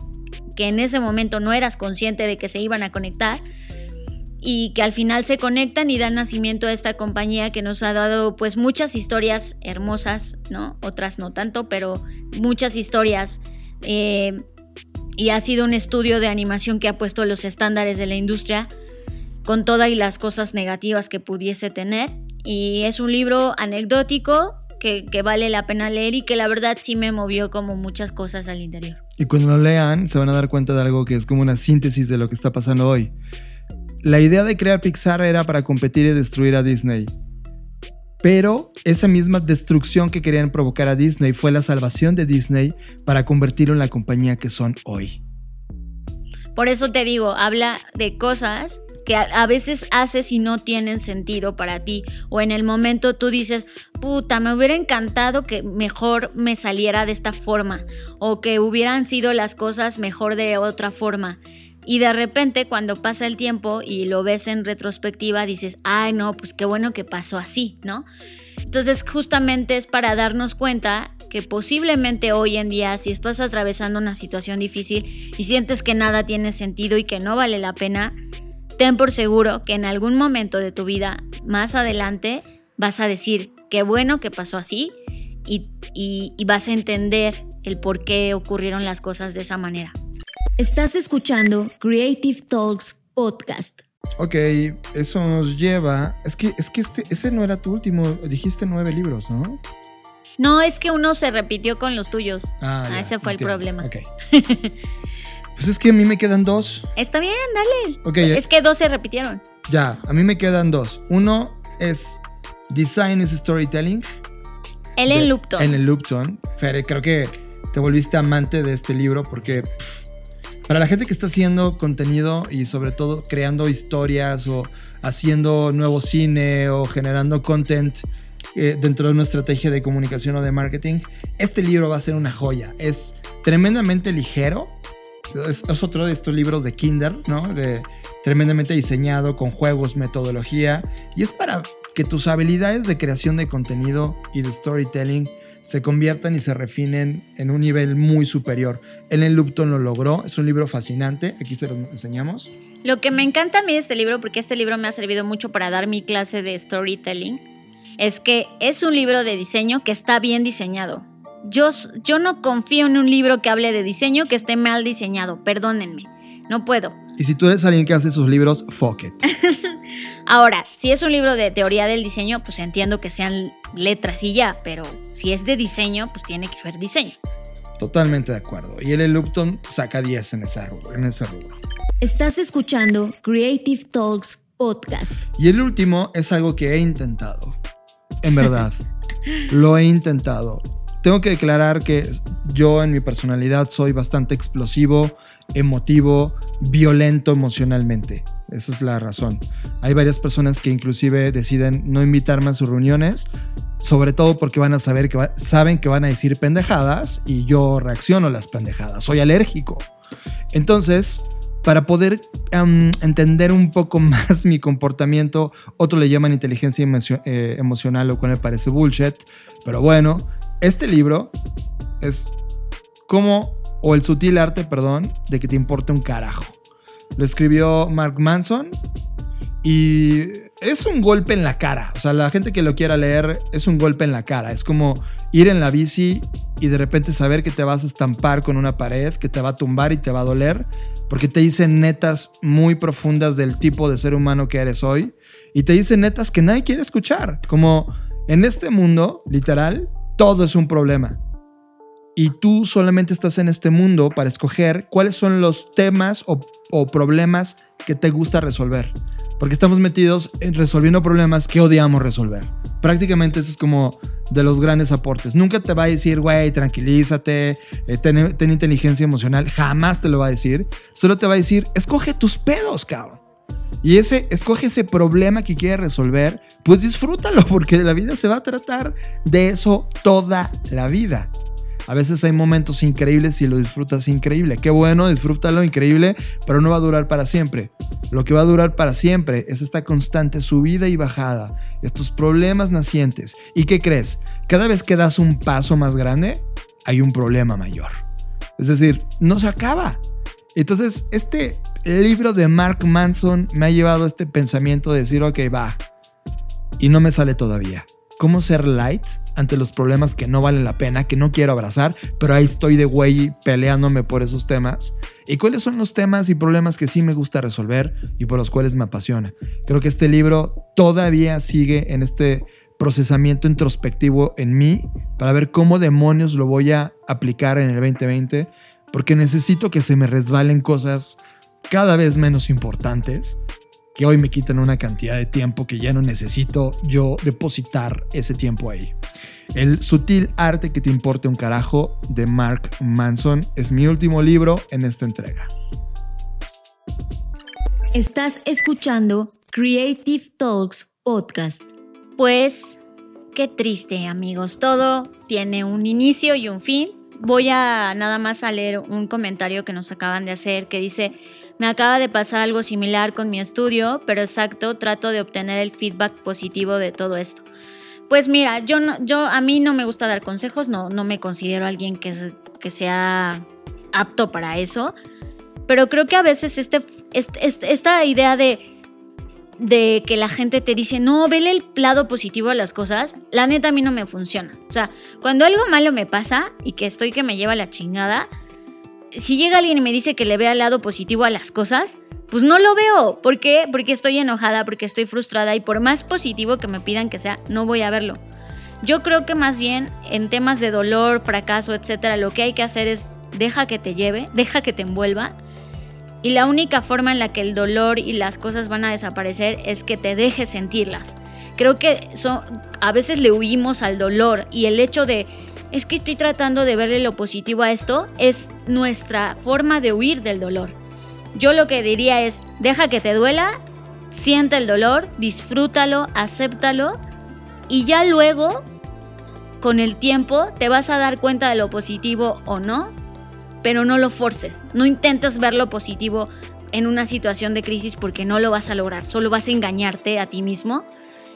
que en ese momento no eras consciente de que se iban a conectar y que al final se conectan y dan nacimiento a esta compañía que nos ha dado pues muchas historias hermosas, ¿no? Otras no tanto, pero muchas historias eh, y ha sido un estudio de animación que ha puesto los estándares de la industria con todas las cosas negativas que pudiese tener. Y es un libro anecdótico que, que, vale la pena leer y que la verdad sí me movió como muchas cosas al interior. Y cuando lo lean se van a dar cuenta de algo que es como una síntesis de lo que está pasando hoy. La idea de crear Pixar era para competir y destruir a Disney. Pero esa misma destrucción que querían provocar a Disney fue la salvación de Disney para convertirlo en la compañía que son hoy. Por eso te digo, habla de cosas que a, veces haces y no tienen sentido para ti. O en el momento tú dices, puta, me hubiera encantado que mejor me saliera de esta forma. O que hubieran sido las cosas mejor de otra forma. Y de repente cuando pasa el tiempo y lo ves en retrospectiva, dices, ay no, pues qué bueno que pasó así, ¿no? Entonces justamente es para darnos cuenta que posiblemente hoy en día, si estás atravesando una situación difícil y sientes que nada tiene sentido y que no vale la pena, ten por seguro que en algún momento de tu vida, más adelante, vas a decir, qué bueno que pasó así y, y vas a entender el por qué ocurrieron las cosas de esa manera. Estás escuchando Creative Talks Podcast. Ok, eso nos lleva. Es que, es que este, ese no era tu último. Dijiste nueve libros, ¿no? No, es que uno se repitió con los tuyos. Ah, Ah, ya, ese fue el problema. Ok. Pues es que a mí me quedan dos. Está bien, dale. Ok, ya- Es que dos se repitieron. Ya, a mí me quedan dos. Uno es Design is Storytelling. Ellen Lupton. Ellen Lupton. Fer, creo que te volviste amante de este libro porque pff, para la gente que está haciendo contenido y sobre todo creando historias o haciendo nuevo cine o generando content eh, dentro de una estrategia de comunicación o de marketing, este libro va a ser una joya. Es tremendamente ligero. Es, es otro de estos libros de Kinder, ¿no? De, tremendamente diseñado con juegos, metodología. Y es para que tus habilidades de creación de contenido y de storytelling se conviertan y se refinen en un nivel muy superior. Ellen Lupton lo logró, es un libro fascinante, aquí se lo enseñamos. Lo que me encanta a mí de este libro, porque este libro me ha servido mucho para dar mi clase de storytelling, es que es un libro de diseño que está bien diseñado. Yo, yo no confío en un libro que hable de diseño que esté mal diseñado, perdónenme, no puedo. Y si tú eres alguien que hace sus libros, fuck it. Ahora, si es un libro de teoría del diseño, pues entiendo que sean letras y ya, pero si es de diseño, pues tiene que haber diseño. Totalmente de acuerdo. Y Ellen Lupton saca 10 en ese rubro. En ese rubro. Estás escuchando Creative Talks Podcast. Y el último es algo que he intentado. En verdad. lo he intentado. Tengo que declarar que yo en mi personalidad soy bastante explosivo, emotivo, violento emocionalmente. Esa es la razón. Hay varias personas que inclusive deciden no invitarme a sus reuniones, sobre todo porque van a saber que saben que van a decir pendejadas y yo reacciono a las pendejadas. Soy alérgico. Entonces, para poder em, entender un poco más mi comportamiento, otros le llaman inteligencia eh, emocional, lo cual me parece bullshit. Pero bueno, este libro es como, o el sutil arte, perdón, de que te importe un carajo. Lo escribió Mark Manson y es un golpe en la cara. O sea, la gente que lo quiera leer es un golpe en la cara. Es como ir en la bici y de repente saber que te vas a estampar con una pared, que te va a tumbar y te va a doler, porque te dicen netas muy profundas del tipo de ser humano que eres hoy y te dicen netas que nadie quiere escuchar. Como en este mundo, literal, todo es un problema. Y tú solamente estás en este mundo para escoger cuáles son los temas o, problemas que te gusta resolver. Porque estamos metidos en resolviendo problemas que odiamos resolver. Prácticamente eso es como de los grandes aportes. Nunca te va a decir, güey, tranquilízate, eh, ten, ten inteligencia emocional. Jamás te lo va a decir. Solo te va a decir, escoge tus pedos, cabrón. Y ese, escoge ese problema que quieres resolver, pues disfrútalo, porque la vida se va a tratar de eso toda la vida. A veces hay momentos increíbles y lo disfrutas increíble. Qué bueno, disfrútalo increíble, pero no va a durar para siempre. Lo que va a durar para siempre es esta constante subida y bajada, estos problemas nacientes. ¿Y qué crees? Cada vez que das un paso más grande, hay un problema mayor. Es decir, no se acaba. Entonces, este libro de Mark Manson me ha llevado a este pensamiento de decir, ok, va. Y no me sale todavía. ¿Cómo ser light ante los problemas que no valen la pena, que no quiero abrazar, pero ahí estoy de güey peleándome por esos temas? ¿Y cuáles son los temas y problemas que sí me gusta resolver y por los cuales me apasiona? Creo que este libro todavía sigue en este procesamiento introspectivo en mí para ver cómo demonios lo voy a aplicar en el 2020, porque necesito que se me resbalen cosas cada vez menos importantes que hoy me quitan una cantidad de tiempo que ya no necesito yo depositar ese tiempo ahí. El sutil arte que te importe un carajo de Mark Manson es mi último libro en esta entrega. Estás escuchando Creative Talks Podcast. Pues, qué triste, amigos. Todo tiene un inicio y un fin. Voy a nada más a leer un comentario que nos acaban de hacer que dice, me acaba de pasar algo similar con mi estudio, pero exacto, trato de obtener el feedback positivo de todo esto. Pues mira, yo no, yo a mí no me gusta dar consejos, no, no me considero alguien que, que sea apto para eso. Pero creo que a veces este, este- este- esta idea de, de que la gente te dice, no, vele el lado positivo a las cosas, la neta a mí no me funciona. O sea, cuando algo malo me pasa y que estoy que me lleva la chingada, si llega alguien y me dice que le vea el lado positivo a las cosas, pues no lo veo. ¿Por qué? Porque estoy enojada, porque estoy frustrada y por más positivo que me pidan que sea, no voy a verlo. Yo creo que más bien en temas de dolor, fracaso, etcétera, lo que hay que hacer es deja que te lleve, deja que te envuelva. Y la única forma en la que el dolor y las cosas van a desaparecer es que te dejes sentirlas. Creo que son, a veces le huimos al dolor y el hecho de es que estoy tratando de verle lo positivo a esto es nuestra forma de huir del dolor. Yo lo que diría es, deja que te duela, siente el dolor, disfrútalo, acéptalo y ya luego, con el tiempo, te vas a dar cuenta de lo positivo o no, pero no lo forces. No intentes ver lo positivo en una situación de crisis porque no lo vas a lograr, solo vas a engañarte a ti mismo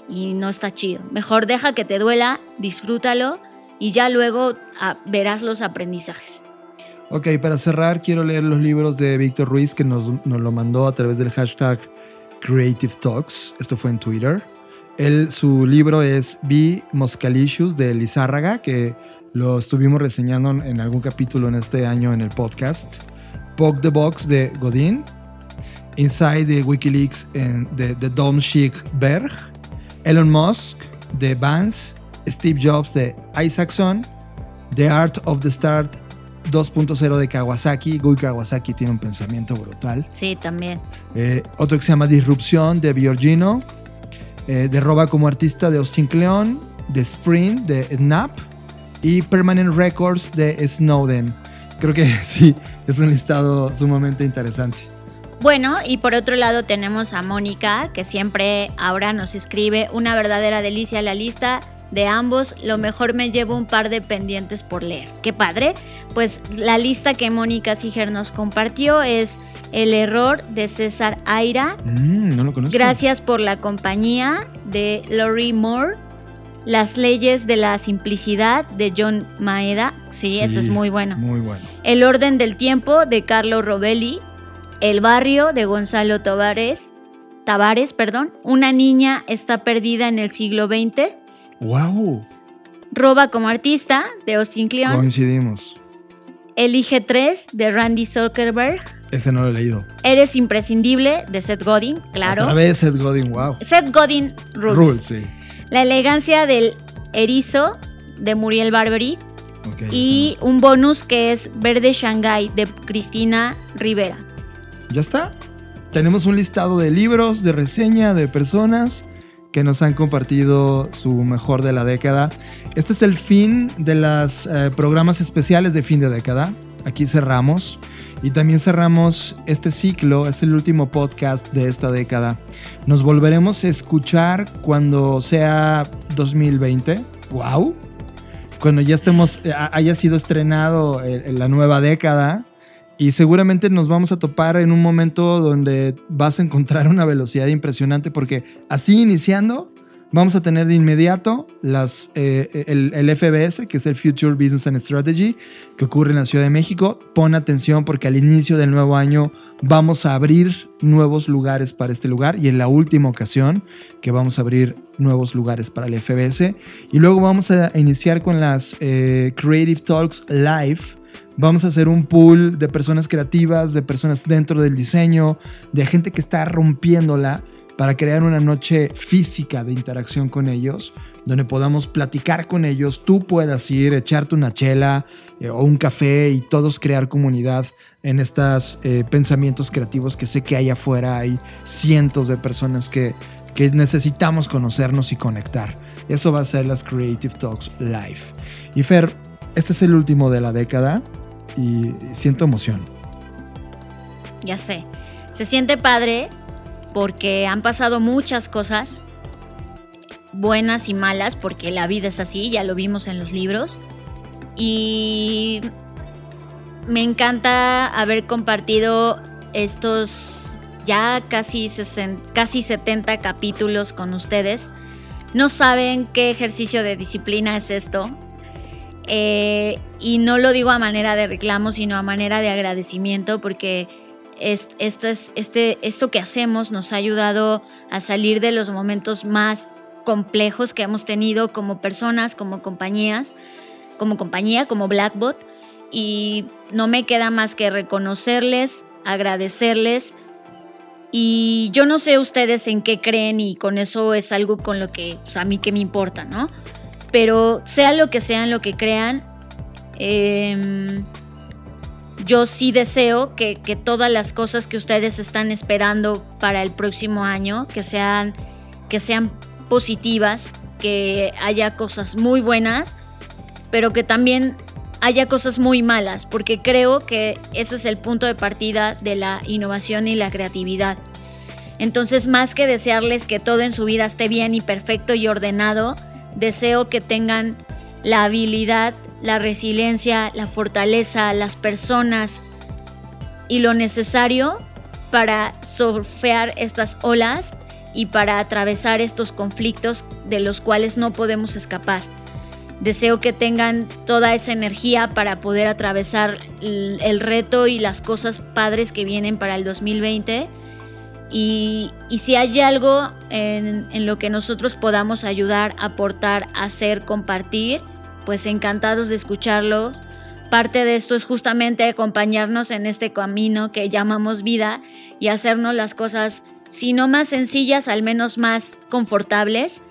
y no está chido. Mejor deja que te duela, disfrútalo y ya luego verás los aprendizajes. Ok, para cerrar, quiero leer los libros de Víctor Ruiz que nos, nos lo mandó a través del hashtag Creative Talks. Esto fue en Twitter. Él, su libro es Be Moscalicious de Lizárraga, que lo estuvimos reseñando en algún capítulo en este año en el podcast. Poke the Box de Godin. Inside de Wikileaks de, de Dom Schick Berg. Elon Musk de Vance. Steve Jobs de Isaacson. The Art of the Start 2.0 de Kawasaki. Gui Kawasaki tiene un pensamiento brutal. Sí, también. Eh, otro que se llama Disrupción de Biorgino. Eh, de Roba como artista de Austin Kleon. De Sprint de Snap. Y Permanent Records de Snowden. Creo que sí, es un listado sumamente interesante. Bueno, y por otro lado tenemos a Mónica, que siempre ahora nos escribe una verdadera delicia la lista de ambos. Lo mejor me llevo un par de pendientes por leer. Qué padre. Pues la lista que Mónica Siger nos compartió es El error de César Aira. Mm, no lo conozco. Gracias por la compañía de Laurie Moore. Las leyes de la simplicidad de John Maeda. Sí, Sí, ese es muy bueno. Muy bueno. El orden del tiempo de Carlo Robelli. El barrio de Gonzalo Tavares. Tavares, perdón. Una niña está perdida en el siglo XX. ¡Wow! Roba como artista de Austin Kleon. Coincidimos. Elige 3 de Randy Zuckerberg. Ese no lo he leído. Eres imprescindible de Seth Godin, claro. Otra vez Seth Godin, wow. Seth Godin Rules. Rules, sí. La elegancia del erizo de Muriel Barbery. Ok, Y un bonus que es Verde Shanghai de Cristina Rivera. Ya está. Tenemos un listado de libros, de reseña, de personas que nos han compartido su mejor de la década. Este es el fin de los programas especiales de fin de década. Aquí cerramos. Y también cerramos este ciclo, es el último podcast de esta década. Nos volveremos a escuchar cuando sea 2020. ¡Wow! Cuando ya estemos, eh, haya sido estrenado eh, la nueva década. Y seguramente nos vamos a topar en un momento donde vas a encontrar una velocidad impresionante porque así iniciando vamos a tener de inmediato las, eh, el, FBS, que es el Future Business and Strategy, que ocurre en la Ciudad de México. Pon atención porque al inicio del nuevo año vamos a abrir nuevos lugares para este lugar y en la última ocasión que vamos a abrir nuevos lugares para el FBS. Y luego vamos a iniciar con las eh, Creative Talks Live Vamos a hacer un pool de personas creativas, de personas dentro del diseño, de gente que está rompiéndola para crear una noche física de interacción con ellos, donde podamos platicar con ellos, tú puedas ir, echarte una chela eh, o un café y todos crear comunidad en estos eh, pensamientos creativos que sé que hay afuera, hay cientos de personas que, que necesitamos conocernos y conectar. Eso va a ser las Creative Talks Live. Y Fer, este es el último de la década y siento emoción. Ya sé. Se siente padre porque han pasado muchas cosas, buenas y malas, porque la vida es así, ya lo vimos en los libros. Y me encanta haber compartido estos ya casi, 60, casi 70 capítulos con ustedes. no saben qué ejercicio de disciplina es esto. Eh, y no lo digo a manera de reclamo, sino a manera de agradecimiento, porque esto, es, este, esto que hacemos nos ha ayudado a salir de los momentos más complejos que hemos tenido como personas, como compañías, como compañía, como Blackbot. Y no me queda más que reconocerles, agradecerles. Y yo no sé ustedes en qué creen y con eso es algo con lo que pues, a mí que me importa, ¿no? Pero sea lo que sean, lo que crean, eh, yo sí deseo que, todas las cosas que ustedes están esperando para el próximo año, que sean, que sean positivas, que haya cosas muy buenas, pero que también haya cosas muy malas, porque creo que ese es el punto de partida de la innovación y la creatividad. Entonces, más que desearles que todo en su vida esté bien y perfecto y ordenado, deseo que tengan la habilidad la resiliencia, la fortaleza, las personas y lo necesario para surfear estas olas y para atravesar estos conflictos de los cuales no podemos escapar. Deseo que tengan toda esa energía para poder atravesar el, reto y las cosas padres que vienen para el 2020. Y, si hay algo en, lo que nosotros podamos ayudar, aportar, hacer, compartir, pues encantados de escucharlos. Parte de esto es justamente acompañarnos en este camino que llamamos vida y hacernos las cosas, si no más sencillas, al menos más confortables.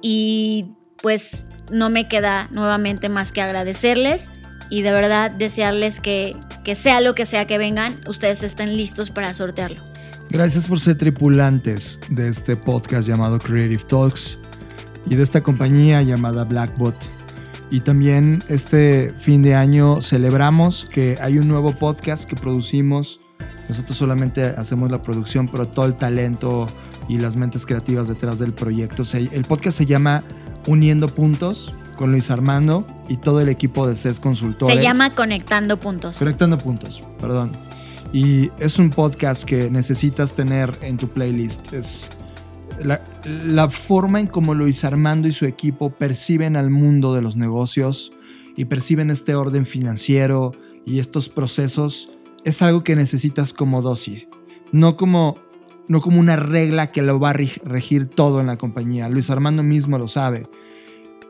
Y pues no me queda nuevamente más que agradecerles y de verdad desearles que sea lo que sea que vengan, ustedes estén listos para sortearlo. Gracias por ser tripulantes de este podcast llamado Creative Talks y de esta compañía llamada Blackbot. Y también este fin de año celebramos que hay un nuevo podcast que producimos. Nosotros solamente hacemos la producción, pero todo el talento y las mentes creativas detrás del proyecto. El podcast se llama Uniendo Puntos con Luis Armando y todo el equipo de CES Consultores. Se llama Conectando Puntos. Conectando Puntos, perdón. Y es un podcast que necesitas tener en tu playlist. Es, la, forma en cómo Luis Armando y su equipo perciben al mundo de los negocios y perciben este orden financiero y estos procesos es algo que necesitas como dosis, no como, no como una regla que lo va a regir todo en la compañía. Luis Armando mismo lo sabe.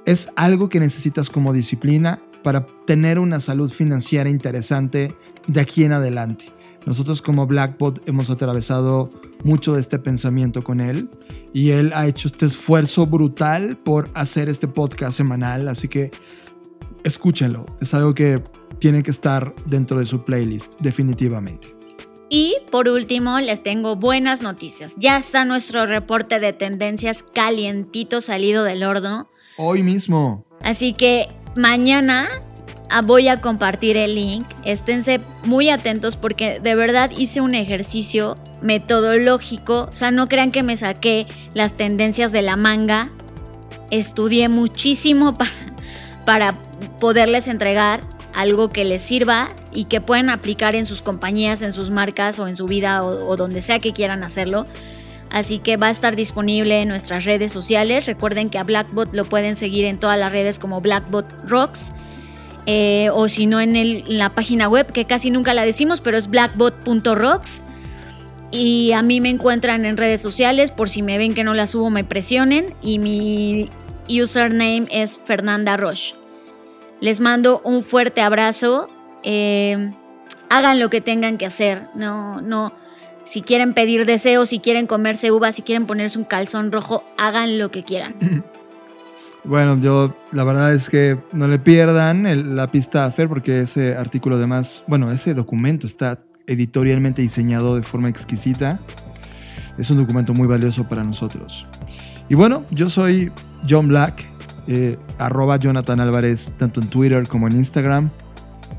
Es algo que necesitas como disciplina para tener una salud financiera interesante de aquí en adelante. Nosotros como Blackbot hemos atravesado mucho de este pensamiento con él y él ha hecho este esfuerzo brutal por hacer este podcast semanal, así que escúchenlo, es algo que tiene que estar dentro de su playlist, definitivamente. Y por último, les tengo buenas noticias. Ya está nuestro reporte de tendencias calientito salido del horno. Hoy mismo. Así que mañana voy a compartir el link. Esténse muy atentos porque de verdad hice un ejercicio metodológico. O sea, no crean que me saqué las tendencias de la manga. Estudié muchísimo para, para poderles entregar algo que les sirva y que puedan aplicar en sus compañías, en sus marcas o en su vida o donde sea que quieran hacerlo. Así que va a estar disponible en nuestras redes sociales. Recuerden que a Blackbot lo pueden seguir en todas las redes como Blackbot Rocks. Eh, o si no en, la página web, que casi nunca la decimos, pero es blackbot.rocks. Y a mí me encuentran en redes sociales, por si me ven que no la subo, me presionen. Y mi username es Fernanda Roche. Les mando un fuerte abrazo. Eh, hagan lo que tengan que hacer. No, no. Si quieren pedir deseos, si quieren comerse uvas, si quieren ponerse un calzón rojo, hagan lo que quieran. Bueno, yo la verdad es que no le pierdan la pista a Fer porque ese artículo además, bueno, ese documento está editorialmente diseñado de forma exquisita. Es un documento muy valioso para nosotros. Y bueno, yo soy John Black, eh, arroba Jonathan Álvarez, tanto en Twitter como en Instagram.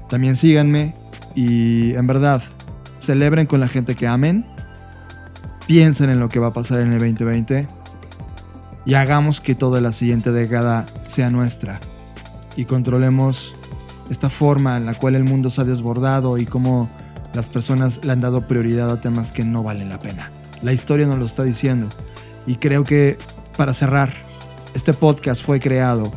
También síganme y en verdad, celebren con la gente que amen. Piensen en lo que va a pasar en el 2020 y hagamos que toda la siguiente década sea nuestra y controlemos esta forma en la cual el mundo se ha desbordado y cómo las personas le han dado prioridad a temas que no valen la pena. La historia nos lo está diciendo y creo que para cerrar Este podcast fue creado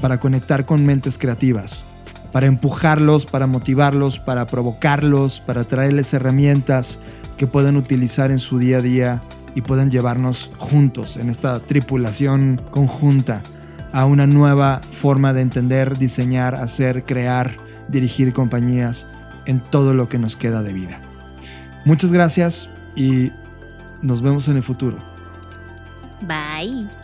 para conectar con mentes creativas, para empujarlos, para motivarlos, para provocarlos, para traerles herramientas que puedan utilizar en su día a día y puedan llevarnos juntos en esta tripulación conjunta a una nueva forma de entender, diseñar, hacer, crear, dirigir compañías en todo lo que nos queda de vida. Muchas gracias y nos vemos en el futuro. Bye.